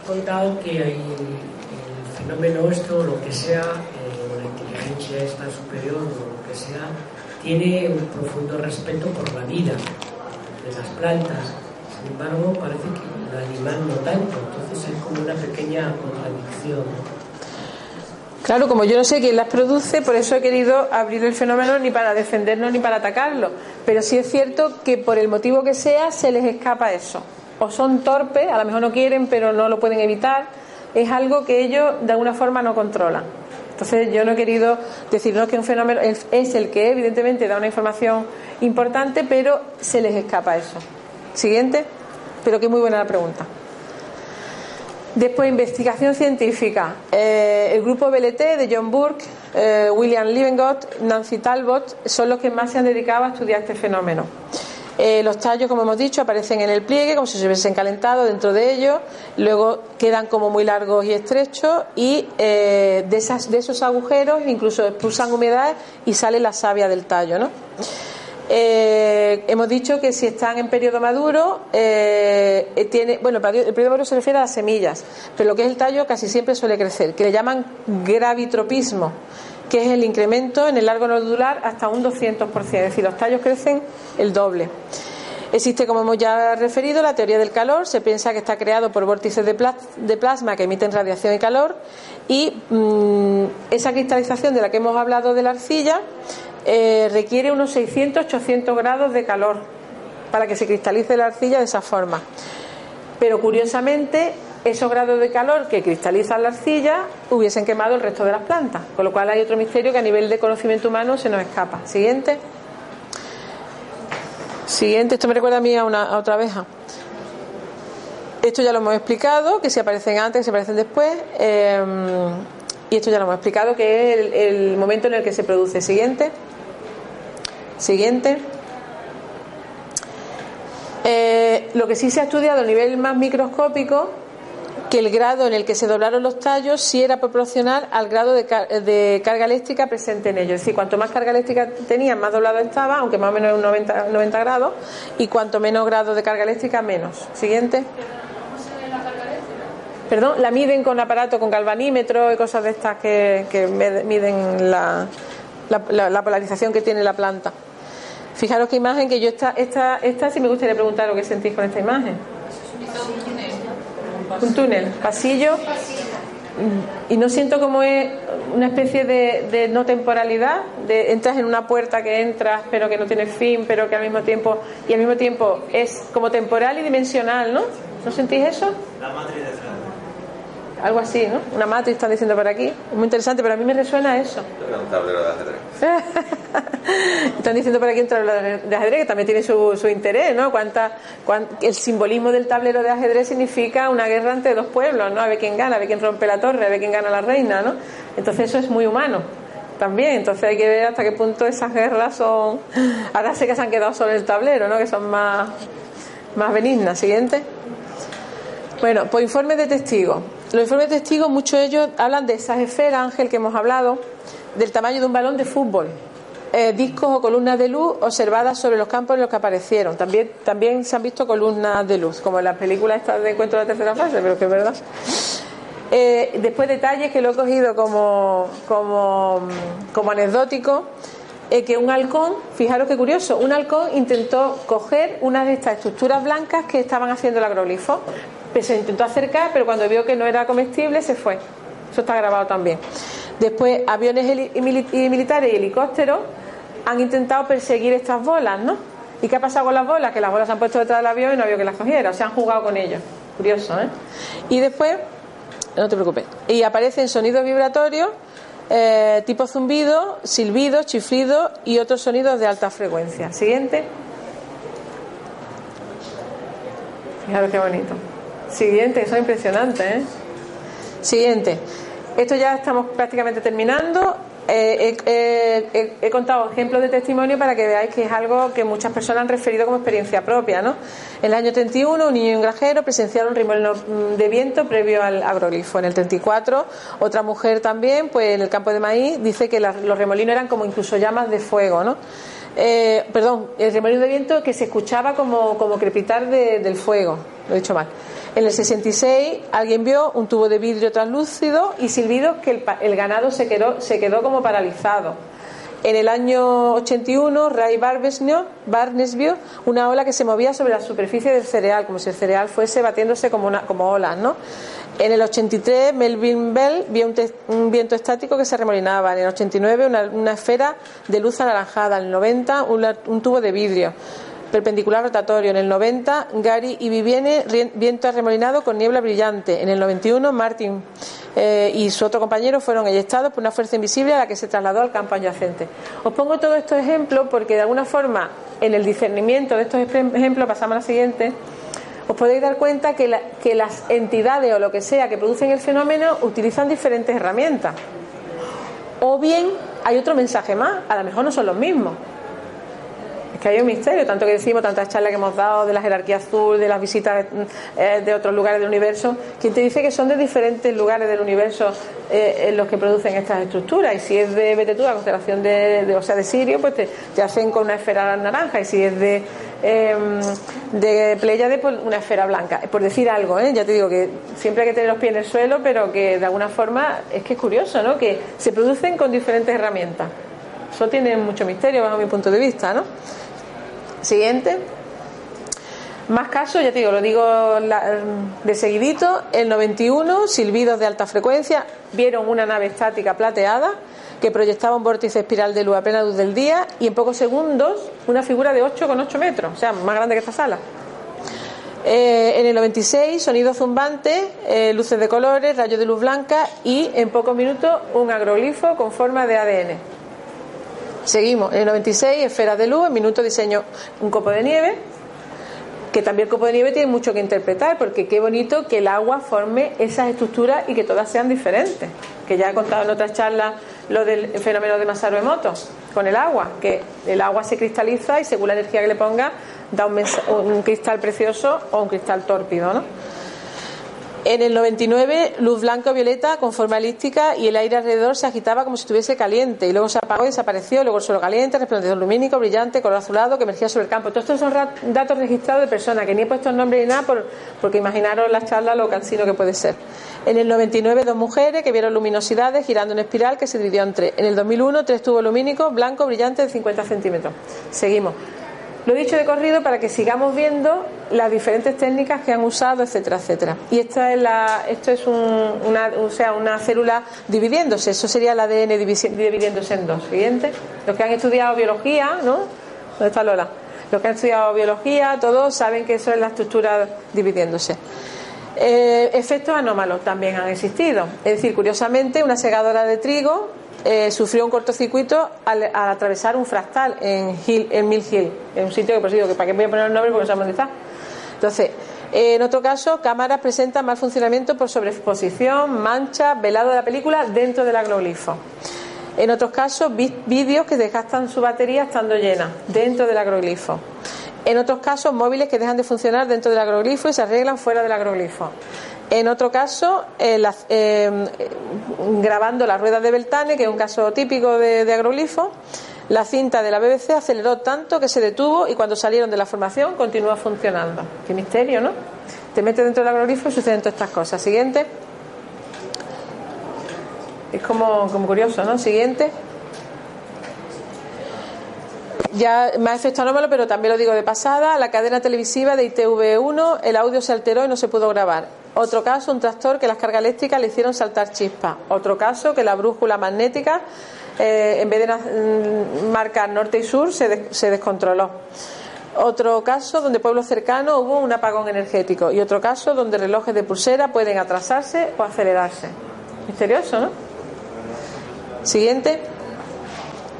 Ha contado que el, el fenómeno esto, lo que sea, eh, o la inteligencia esta superior, o lo que sea, tiene un profundo respeto por la vida de las plantas. Sin embargo, parece que el animal no tanto. Entonces hay como una pequeña contradicción. Claro, como yo no sé quién las produce, por eso he querido abrir el fenómeno ni para defendernos ni para atacarlo. Pero sí es cierto que por el motivo que sea se les escapa eso. O son torpes, a lo mejor no quieren, pero no lo pueden evitar. es algo que ellos de alguna forma no controlan. Entonces yo no he querido decirnos que un fenómeno es el que evidentemente da una información importante, pero se les escapa eso. Siguiente, pero que muy buena la pregunta. Después, investigación científica. Eh, el grupo BLT de John Burke, eh, William Livengood, Nancy Talbot son los que más se han dedicado a estudiar este fenómeno. Eh, los tallos, como hemos dicho, aparecen en el pliegue como si se hubiesen calentado dentro de ellos, luego quedan como muy largos y estrechos y eh, de, esos agujeros incluso expulsan humedad y sale la savia del tallo. ¿no? Eh, hemos dicho que si están en periodo maduro, tiene, bueno, el periodo maduro se refiere a las semillas, pero lo que es el tallo casi siempre suele crecer, que le llaman gravitropismo, que es el incremento en el largo nodular hasta un 200%, es decir, los tallos crecen el doble. Existe, como hemos ya referido, la teoría del calor. Se piensa que está creado por vórtices de, plas- de plasma que emiten radiación y calor. Y mm, esa cristalización de la que hemos hablado de la arcilla eh, requiere unos 600-800 grados de calor para que se cristalice la arcilla de esa forma. Pero curiosamente, esos grados de calor que cristalizan la arcilla hubiesen quemado el resto de las plantas. Con lo cual hay otro misterio que a nivel de conocimiento humano se nos escapa. Siguiente. Siguiente, esto me recuerda a mí a, una, otra abeja. Esto ya lo hemos explicado, que si aparecen antes, que si aparecen después. eh, y esto ya lo hemos explicado, que es el, el momento en el que se produce. Siguiente. Siguiente. Eh, lo que sí se ha estudiado a nivel más microscópico, que el grado en el que se doblaron los tallos sí era proporcional al grado de, car- de carga eléctrica presente en ellos. Es decir, cuanto más carga eléctrica tenían, más doblado estaba, aunque más o menos un 90, 90 grados, y cuanto menos grado de carga eléctrica, menos. Siguiente. Perdón, la miden con aparato, con galvanímetro y cosas de estas que, miden la- la polarización que tiene la planta. Fijaros qué imagen que yo esta, esta, esta sí me gustaría preguntar lo que sentís con esta imagen. Un túnel, pasillo. Y no siento como es una especie de, no temporalidad, de entras en una puerta que entras pero que no tiene fin, pero que al mismo tiempo y al mismo tiempo es como temporal y dimensional, ¿no? ¿No sentís eso? La matriz de. Algo así, ¿no? Una matriz están diciendo por aquí. Muy interesante, pero a mí me resuena eso. Un tablero de ajedrez. Están diciendo por aquí un tablero de ajedrez que también tiene su, su interés, ¿no? Cuánta, cuán- el simbolismo del tablero de ajedrez significa una guerra entre dos pueblos, ¿no? A ver quién gana, a ver quién rompe la torre, a ver quién gana la reina, ¿no? Entonces eso es muy humano también. Entonces hay que ver hasta qué punto esas guerras son. Ahora sé que se han quedado solo en el tablero, ¿no? Que son más, más benignas. Siguiente. Bueno, pues informes de testigos. Los informes de testigos, muchos de ellos hablan de esas esferas, Ángel, que hemos hablado, del tamaño de un balón de fútbol. Eh, discos o columnas de luz observadas sobre los campos en los que aparecieron. También, también se han visto columnas de luz, como en las películas estas de encuentro de la tercera fase, pero que es verdad. Eh, después detalles que lo he cogido como, como, como anecdótico, eh, que un halcón, fijaros qué curioso, un halcón intentó coger una de estas estructuras blancas que estaban haciendo el agroglifo. Pues se intentó acercar, pero cuando vio que no era comestible, se fue. Eso está grabado también. Después, aviones militares y helicópteros han intentado perseguir estas bolas, ¿no? ¿Y qué ha pasado con las bolas? Que las bolas se han puesto detrás del avión y no había que las cogiera. O sea, han jugado con ellos. Curioso, ¿eh? Y después, no te preocupes, y aparecen sonidos vibratorios, eh, tipo zumbido, silbido, chiflido y otros sonidos de alta frecuencia. Siguiente. Fijaros qué bonito. Siguiente, eso es impresionante, ¿eh? Siguiente. Esto ya estamos prácticamente terminando. Eh, he, contado ejemplos de testimonio para que veáis que es algo que muchas personas han referido como experiencia propia. ¿no? En el año 31, un niño y un presenciaron un remolino de viento previo al agroglifo. En el 34, otra mujer también, pues en el campo de maíz, dice que las- los remolinos eran como incluso llamas de fuego. ¿no? Eh, perdón, el remolino de viento que se escuchaba como, como crepitar de- del fuego. Lo he dicho mal. En el 66 alguien vio un tubo de vidrio translúcido y silbidos que el, el ganado se quedó, se quedó como paralizado. En el año 81 Ray Barnes vio, una ola que se movía sobre la superficie del cereal, como si el cereal fuese batiéndose como, una, como olas. ¿no? En el 83 Melvin Bell vio un, viento estático que se remolinaba. En el 89 una, una esfera de luz anaranjada. En el 90 un, la- un tubo de vidrio. Perpendicular rotatorio. En el 90, Gary y Vivienne, viento arremolinado con niebla brillante. En el 91, Martin eh, y su otro compañero fueron eyectados por una fuerza invisible a la que se trasladó al campo adyacente. Os pongo todos estos ejemplos porque de alguna forma en el discernimiento de estos ejemplos, pasamos a la siguiente, os podéis dar cuenta que las entidades o lo que sea que producen el fenómeno utilizan diferentes herramientas. O bien hay otro mensaje más, a lo mejor no son los mismos que hay un misterio, tanto que decimos, tantas charlas que hemos dado de la jerarquía azul, de las visitas eh, de otros lugares del universo, quien te dice que son de diferentes lugares del universo eh, en los que producen estas estructuras. Y si es de, vete la constelación de, o sea, de Sirio, pues te, hacen con una esfera naranja. Y si es de, eh, de Pléyade, pues una esfera blanca. Por decir algo, ¿eh? ya te digo que siempre hay que tener los pies en el suelo, pero que de alguna forma es que es curioso, ¿no? Que se producen con diferentes herramientas. Eso tiene mucho misterio bajo mi punto de vista, ¿no? Siguiente. Más casos, ya te digo, lo digo de seguidito. El 91, silbidos de alta frecuencia, vieron una nave estática plateada que proyectaba un vórtice espiral de luz a plena luz del día y en pocos segundos una figura de 8,8 metros, o sea, más grande que esta sala. Eh, en el 96, sonido zumbante, eh, luces de colores, rayos de luz blanca y en pocos minutos un agroglifo con forma de ADN. Seguimos. En el 96, esferas de luz, en minuto diseño un copo de nieve, que también el copo de nieve tiene mucho que interpretar, porque qué bonito que el agua forme esas estructuras y que todas sean diferentes. Que ya he contado en otras charlas lo del fenómeno de Masaru Emoto con el agua, que el agua se cristaliza y según la energía que le ponga da un, un cristal precioso o un cristal tórpido, ¿no? En el 99, luz blanca o violeta con forma elíptica y el aire alrededor se agitaba como si estuviese caliente. Y luego se apagó y desapareció. Luego el suelo caliente, resplandecedor lumínico, brillante, color azulado que emergía sobre el campo. Todos estos son datos registrados de personas que ni he puesto el nombre ni nada porque imaginaros la charla lo cansino que puede ser. En el 99, dos mujeres que vieron luminosidades girando en espiral que se dividió en tres. En el 2001, tres tubos lumínicos blanco brillante de 50 centímetros. Seguimos. Lo he dicho de corrido para que sigamos viendo las diferentes técnicas que han usado, etcétera, etcétera. Y esta es la, esto es una, o sea, una célula dividiéndose, eso sería el ADN dividiéndose en dos. Siguiente. Los que han estudiado biología, ¿no? ¿Dónde está Lola? Los que han estudiado biología, todos saben que eso es la estructura dividiéndose. Eh, efectos anómalos también han existido. Es decir, curiosamente, una segadora de trigo eh, sufrió un cortocircuito al, atravesar un fractal en, Hill, en Mill Hill, en un sitio que por digo que para qué voy a poner el nombre porque no sabemos dónde está. Entonces, eh, en otro caso, cámaras presentan mal funcionamiento por sobreexposición, mancha, velado de la película dentro del agroglifo. En otros casos, vídeos que desgastan su batería estando llena dentro del agroglifo. En otros casos, móviles que dejan de funcionar dentro del agroglifo y se arreglan fuera del agroglifo. En otro caso, eh, eh, grabando la rueda de Beltane, que es un caso típico de, agroglifo, la cinta de la BBC aceleró tanto que se detuvo y cuando salieron de la formación continúa funcionando. Qué misterio, ¿no? Te metes dentro del agroglifo y suceden todas estas cosas. Siguiente. Es como, como curioso, ¿no? Siguiente. Ya más efecto anómalo, pero también lo digo de pasada. La cadena televisiva de ITV1, el audio se alteró y no se pudo grabar. Otro caso, un tractor que las cargas eléctricas le hicieron saltar chispas. Otro caso, que la brújula magnética, eh, en vez de mm, marcar norte y sur, se, se descontroló. Otro caso donde pueblos cercanos hubo un apagón energético. Y otro caso donde relojes de pulsera pueden atrasarse o acelerarse. Misterioso, ¿no? Siguiente.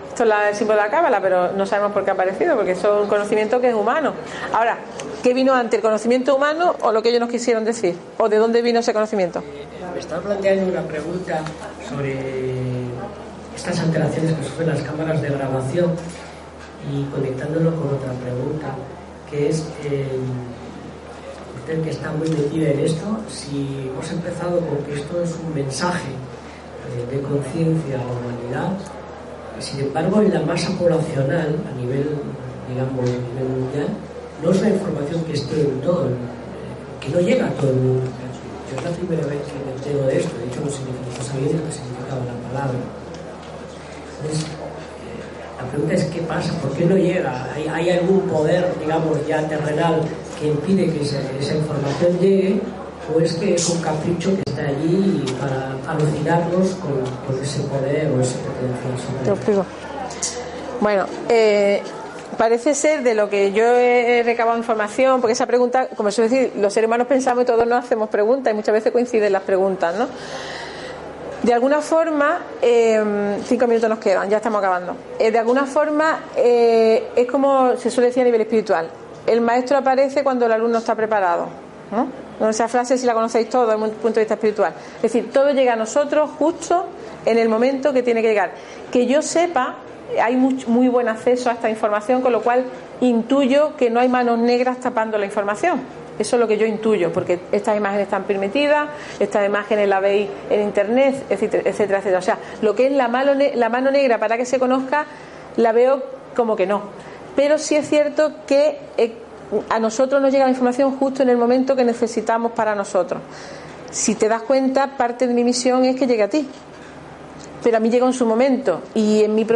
Esto es el símbolo de la cábala, pero no sabemos por qué ha aparecido, porque es un conocimiento que es humano. Ahora, ¿qué vino antes, el conocimiento humano o lo que ellos nos quisieron decir? ¿O de dónde vino ese conocimiento? Me estaba planteando una pregunta sobre estas alteraciones que sufren las cámaras de grabación y conectándolo con otra pregunta, que es, eh, usted que está muy metida en esto, si hemos empezado con que esto es un mensaje eh, de conciencia a la humanidad, sin embargo, en la masa poblacional, a nivel, digamos, a nivel mundial, no es la información que esté en todo, que no llega a todo el mundo. Yo es la primera vez que me entero de esto, de hecho no, significa, sabía lo que significaba la palabra. Entonces, eh, la pregunta es qué pasa, por qué no llega. ¿Hay, hay algún poder, digamos, ya terrenal que impide que esa, esa información llegue? ¿O es que es un capricho que está allí para alucinarnos con, ese poder o ese potencial Te. Bueno, eh, parece ser de lo que yo he recabado información, porque esa pregunta, como suele decir, los seres humanos pensamos y todos nos hacemos preguntas y muchas veces coinciden las preguntas, ¿no? De alguna forma, eh, cinco minutos nos quedan, ya estamos acabando. Eh, de alguna forma, eh, es como se suele decir a nivel espiritual. El maestro aparece cuando el alumno está preparado. ¿no? Esa frase, si la conocéis todos desde un punto de vista espiritual. Es decir, todo llega a nosotros justo en el momento que tiene que llegar. Que yo sepa, hay muy, muy buen acceso a esta información, con lo cual intuyo que no hay manos negras tapando la información eso es lo que yo intuyo, porque estas imágenes están permitidas, estas imágenes las veis en internet, etcétera, etcétera. O sea, lo que es la mano, la mano negra para que se conozca, la veo como que no. Pero sí es cierto que eh, a nosotros nos llega la información justo en el momento que necesitamos para nosotros. Si te das cuenta, parte de mi misión es que llegue a ti. Pero a mí llega en su momento y en mi,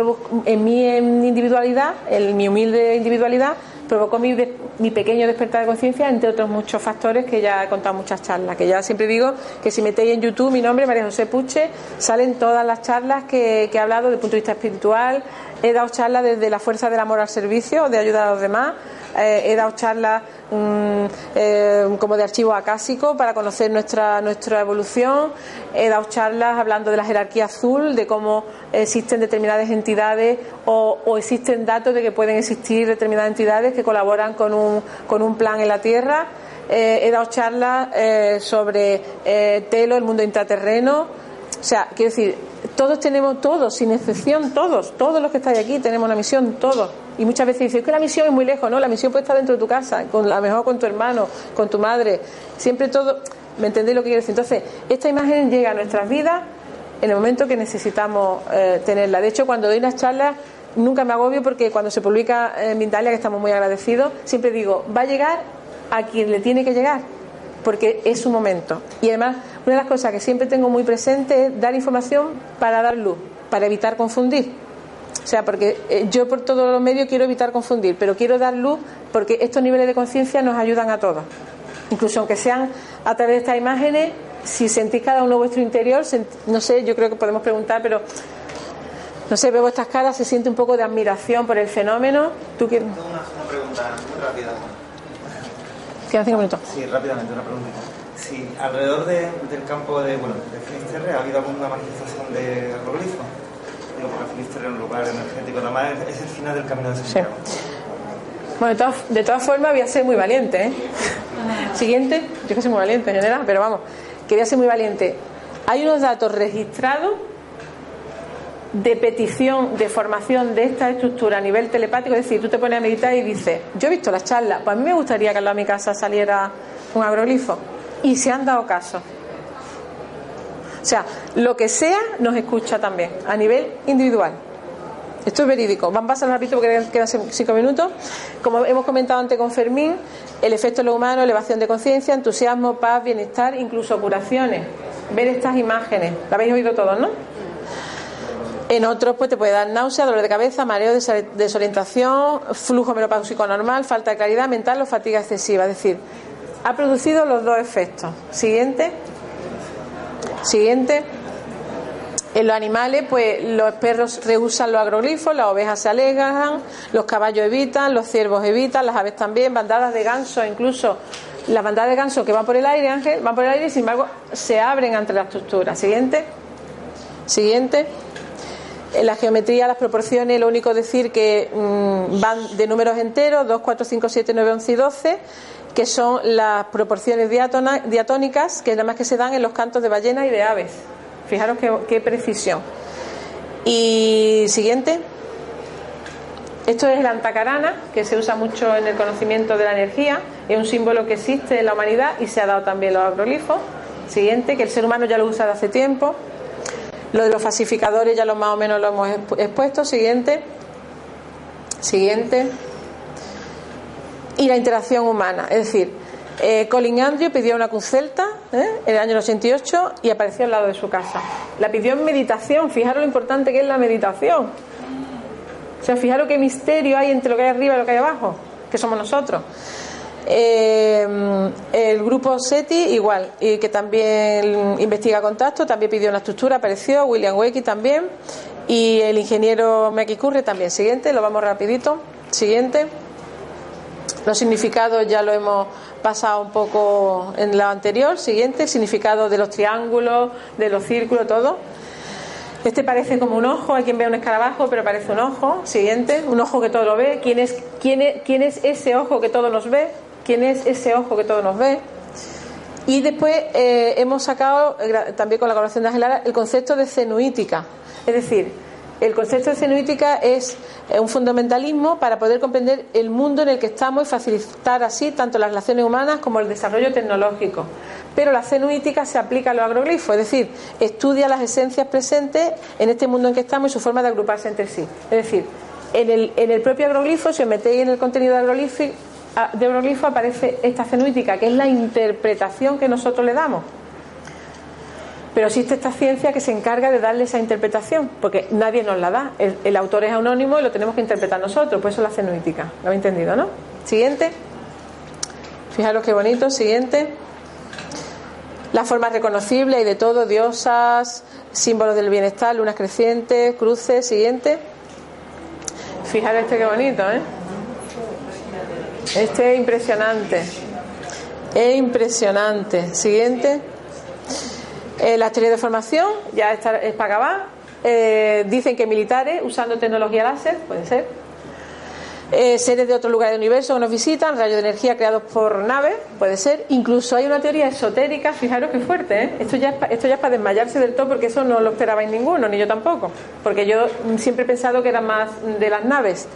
en mi individualidad, en mi humilde individualidad, provocó mi, mi pequeño despertar de conciencia, entre otros muchos factores que ya he contado muchas charlas. Que ya siempre digo que si metéis en YouTube mi nombre, María José Puche, salen todas las charlas que, que he hablado desde el punto de vista espiritual. He dado charlas desde la fuerza del amor al servicio, de ayudar a los demás eh, he dado charlas mm, eh, como de archivo acásico para conocer nuestra, nuestra evolución, he dado charlas hablando de la jerarquía azul, de cómo existen determinadas entidades o, existen datos de que pueden existir determinadas entidades que colaboran con un, con un plan en la Tierra. Eh, he dado charlas sobre Telo, el mundo intraterreno. O sea, quiero decir, todos tenemos, todos, sin excepción, todos, todos los que estáis aquí tenemos una misión, todos. Y muchas veces dices que la misión es muy lejos, ¿no? La misión puede estar dentro de tu casa, con la mejor con tu hermano, con tu madre. Siempre todo. ¿Me entendéis lo que quiero decir? Entonces, esta imagen llega a nuestras vidas en el momento que necesitamos eh, tenerla. De hecho, cuando doy unas charlas, nunca me agobio porque cuando se publica en Mindalia, que estamos muy agradecidos, siempre digo, va a llegar a quien le tiene que llegar, porque es su momento. Y además, una de las cosas que siempre tengo muy presente es dar información para dar luz, para evitar confundir. O sea, porque eh, yo por todos los medios quiero evitar confundir, pero quiero dar luz porque estos niveles de conciencia nos ayudan a todos. Incluso aunque sean a través de estas imágenes, si sentís cada uno vuestro interior, no sé, yo creo que podemos preguntar, pero no sé, veo vuestras caras, se siente un poco de admiración por el fenómeno. ¿Tú quieres? Una, una pregunta muy rápida. Quedan cinco minutos. Sí, rápidamente, una pregunta. Si alrededor del campo de, bueno, de Finisterre ha habido alguna manifestación de roglifo porque un lugar energético, es el final del camino de Santiago. Bueno, de todas, formas voy a ser muy valiente. ¿eh? Siguiente, yo que soy muy valiente en general, pero vamos, que voy a ser muy valiente. Hay unos datos registrados de petición de formación de esta estructura a nivel telepático, es decir, tú te pones a meditar y dices, yo he visto las charlas, pues a mí me gustaría que al lado de mi casa saliera un agroglifo. Y se han dado casos. O sea, lo que sea nos escucha también, a nivel individual. Esto es verídico. A pasar rápido porque quedan cinco minutos. Como hemos comentado antes con Fermín, el efecto en lo humano, elevación de conciencia, entusiasmo, paz, bienestar, incluso curaciones. Ver estas imágenes. Lo habéis oído todos, ¿no? En otros, pues te puede dar náusea, dolor de cabeza, mareo, desorientación, flujo menopáusico normal, falta de claridad mental o fatiga excesiva. Es decir, ha producido los dos efectos. Siguiente. Siguiente. En los animales, pues los perros rehusan los agroglifos, las ovejas se alejan, los caballos evitan, los ciervos evitan, las aves también, bandadas de gansos, incluso las bandadas de gansos que van por el aire, Ángel, van por el aire y sin embargo se abren ante la estructura. Siguiente. Siguiente. En la geometría, las proporciones, lo único decir que mm, van de números enteros, 2, 4, 5, 7, 9, 11 y 12 que son las proporciones diatónicas que nada más que se dan en los cantos de ballenas y de aves. Fijaros qué, precisión. Y siguiente. Esto es el antacarana, que se usa mucho en el conocimiento de la energía. Es un símbolo que existe en la humanidad y se ha dado también los agroglifos. Siguiente, que el ser humano ya lo usa de hace tiempo. Lo de los falsificadores ya lo más o menos lo hemos expuesto. Siguiente. Siguiente y la interacción humana. Es decir, eh, Colin Andrew pidió una celta ¿eh? en el año 88 y apareció al lado de su casa. La pidió en meditación. Fijaros lo importante que es la meditación. O sea, fijaros qué misterio hay entre lo que hay arriba y lo que hay abajo, que somos nosotros. Eh, el grupo SETI igual, y que también investiga contacto, también pidió una estructura, apareció, William Wakey también, y el ingeniero Mackie Curry también. Siguiente, lo vamos rapidito. Siguiente. Los significados ya lo hemos pasado un poco en lo anterior. Siguiente, significado de los triángulos, de los círculos, todo. Este parece como un ojo, hay quien ve un escarabajo, pero parece un ojo. Siguiente, un ojo que todo lo ve. ¿Quién es, quién es, quién es ese ojo que todo nos ve? ¿Quién es ese ojo que todo nos ve? Y después eh, hemos sacado, eh, también con la colaboración de Ángel el concepto de cenuítica. Es decir, el concepto de cenuítica es eh, un fundamentalismo para poder comprender el mundo en el que estamos y facilitar así tanto las relaciones humanas como el desarrollo tecnológico. Pero la cenuítica se aplica a los agroglifos, es decir, estudia las esencias presentes en este mundo en que estamos y su forma de agruparse entre sí. Es decir, en el, en el propio agroglifo, si os metéis en el contenido de agroglifo, de aparece esta cenuítica, que es la interpretación que nosotros le damos. Pero existe esta ciencia que se encarga de darle esa interpretación, porque nadie nos la da. El, autor es anónimo y lo tenemos que interpretar nosotros, por eso la cenuítica. ¿Lo habéis entendido, no? Siguiente. Fijaros qué bonito. Siguiente. Las formas reconocibles y de todo, diosas, símbolos del bienestar, lunas crecientes, cruces. Siguiente. Fijaros este qué bonito, ¿eh? Este es impresionante. Es impresionante. Siguiente. Eh, la teoría de formación, ya está, es para acabar. Eh, dicen que militares usando tecnología láser, puede ser. Eh, seres de otro lugar del universo que nos visitan, rayos de energía creados por naves, puede ser. Incluso hay una teoría esotérica, fijaros qué fuerte, ¿eh? esto, ya es, esto ya es para desmayarse del todo porque eso no lo esperabais ninguno, ni yo tampoco. Porque yo siempre he pensado que era más de las naves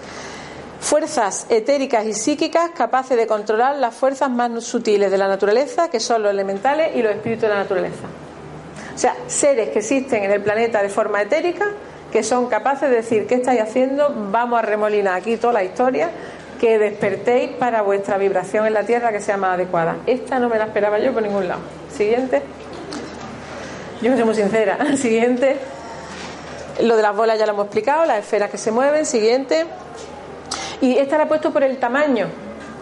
fuerzas etéricas y psíquicas capaces de controlar las fuerzas más sutiles de la naturaleza, que son los elementales y los espíritus de la naturaleza. O sea, seres que existen en el planeta de forma etérica, que son capaces de decir, ¿qué estáis haciendo? Vamos a remolinar aquí toda la historia, que despertéis para vuestra vibración en la Tierra que sea más adecuada. Esta no me la esperaba yo por ningún lado. Siguiente. Yo soy muy sincera. Siguiente. Lo de las bolas ya lo hemos explicado, las esferas que se mueven. Siguiente. Y esta la he puesto por el tamaño.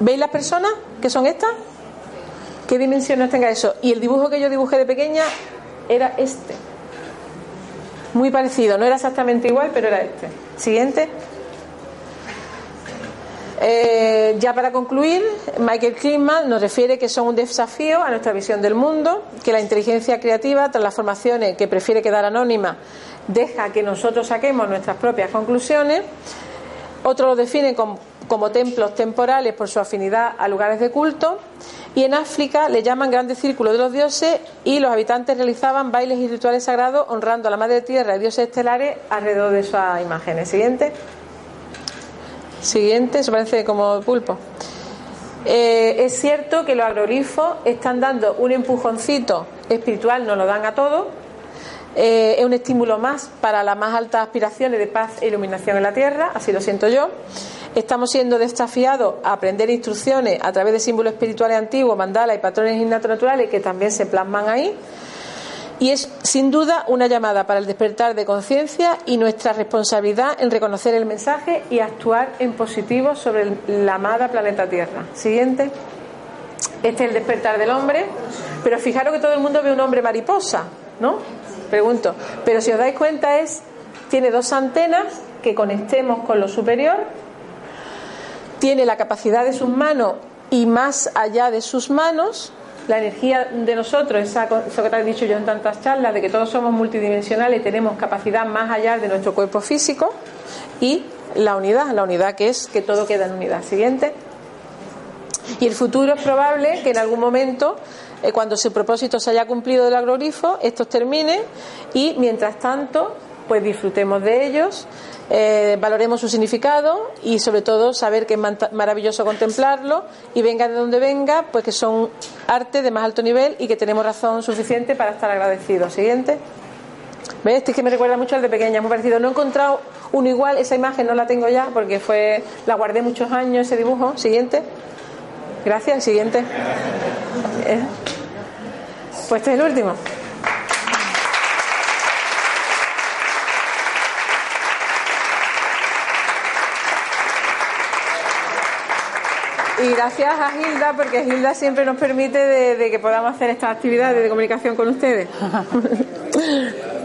¿Veis las personas que son estas? ¿Qué dimensiones tenga eso? Y el dibujo que yo dibujé de pequeña era este. Muy parecido, no era exactamente igual, pero era este. Siguiente. Eh, ya para concluir, Michael Kliman nos refiere que son un desafío a nuestra visión del mundo, que la inteligencia creativa, tras las formaciones que prefiere quedar anónima, deja que nosotros saquemos nuestras propias conclusiones otros lo definen como, templos temporales por su afinidad a lugares de culto. Y en África le llaman grandes círculos de los dioses y los habitantes realizaban bailes y rituales sagrados honrando a la Madre Tierra y dioses estelares alrededor de esas imágenes. Siguiente. Siguiente, se parece como pulpo. Eh, es cierto que los agroglifos están dando un empujoncito espiritual, nos lo dan a todos, eh, es un estímulo más para las más altas aspiraciones de paz e iluminación en la Tierra, así lo siento yo. Estamos siendo desafiados a aprender instrucciones a través de símbolos espirituales antiguos, mandalas y patrones innatos naturales que también se plasman ahí. Y es sin duda una llamada para el despertar de conciencia y nuestra responsabilidad en reconocer el mensaje y actuar en positivo sobre la amada planeta Tierra. Siguiente. Este es el despertar del hombre, pero fijaros que todo el mundo ve un hombre mariposa, ¿no? Pregunto, pero si os dais cuenta es, tiene dos antenas que conectemos con lo superior, tiene la capacidad de sus manos y más allá de sus manos, la energía de nosotros, esa, eso que te he dicho yo en tantas charlas, de que todos somos multidimensionales y tenemos capacidad más allá de nuestro cuerpo físico, y la unidad, la unidad que es que todo queda en unidad. Siguiente. Y el futuro es probable que en algún momento eh, cuando su propósito se haya cumplido del agrogrifo, estos terminen y mientras tanto, pues disfrutemos de ellos, eh, valoremos su significado y sobre todo saber que es maravilloso contemplarlo y venga de donde venga, pues que son arte de más alto nivel y que tenemos razón suficiente para estar agradecidos. Siguiente. ¿Ves? Este es que me recuerda mucho al de pequeña, muy parecido. No he encontrado uno igual, esa imagen no la tengo ya porque fue la guardé muchos años ese dibujo. Siguiente. Gracias, siguiente. Eh, pues este es el último. Y gracias a Hilda, porque Hilda siempre nos permite de, de que podamos hacer estas actividades de comunicación con ustedes.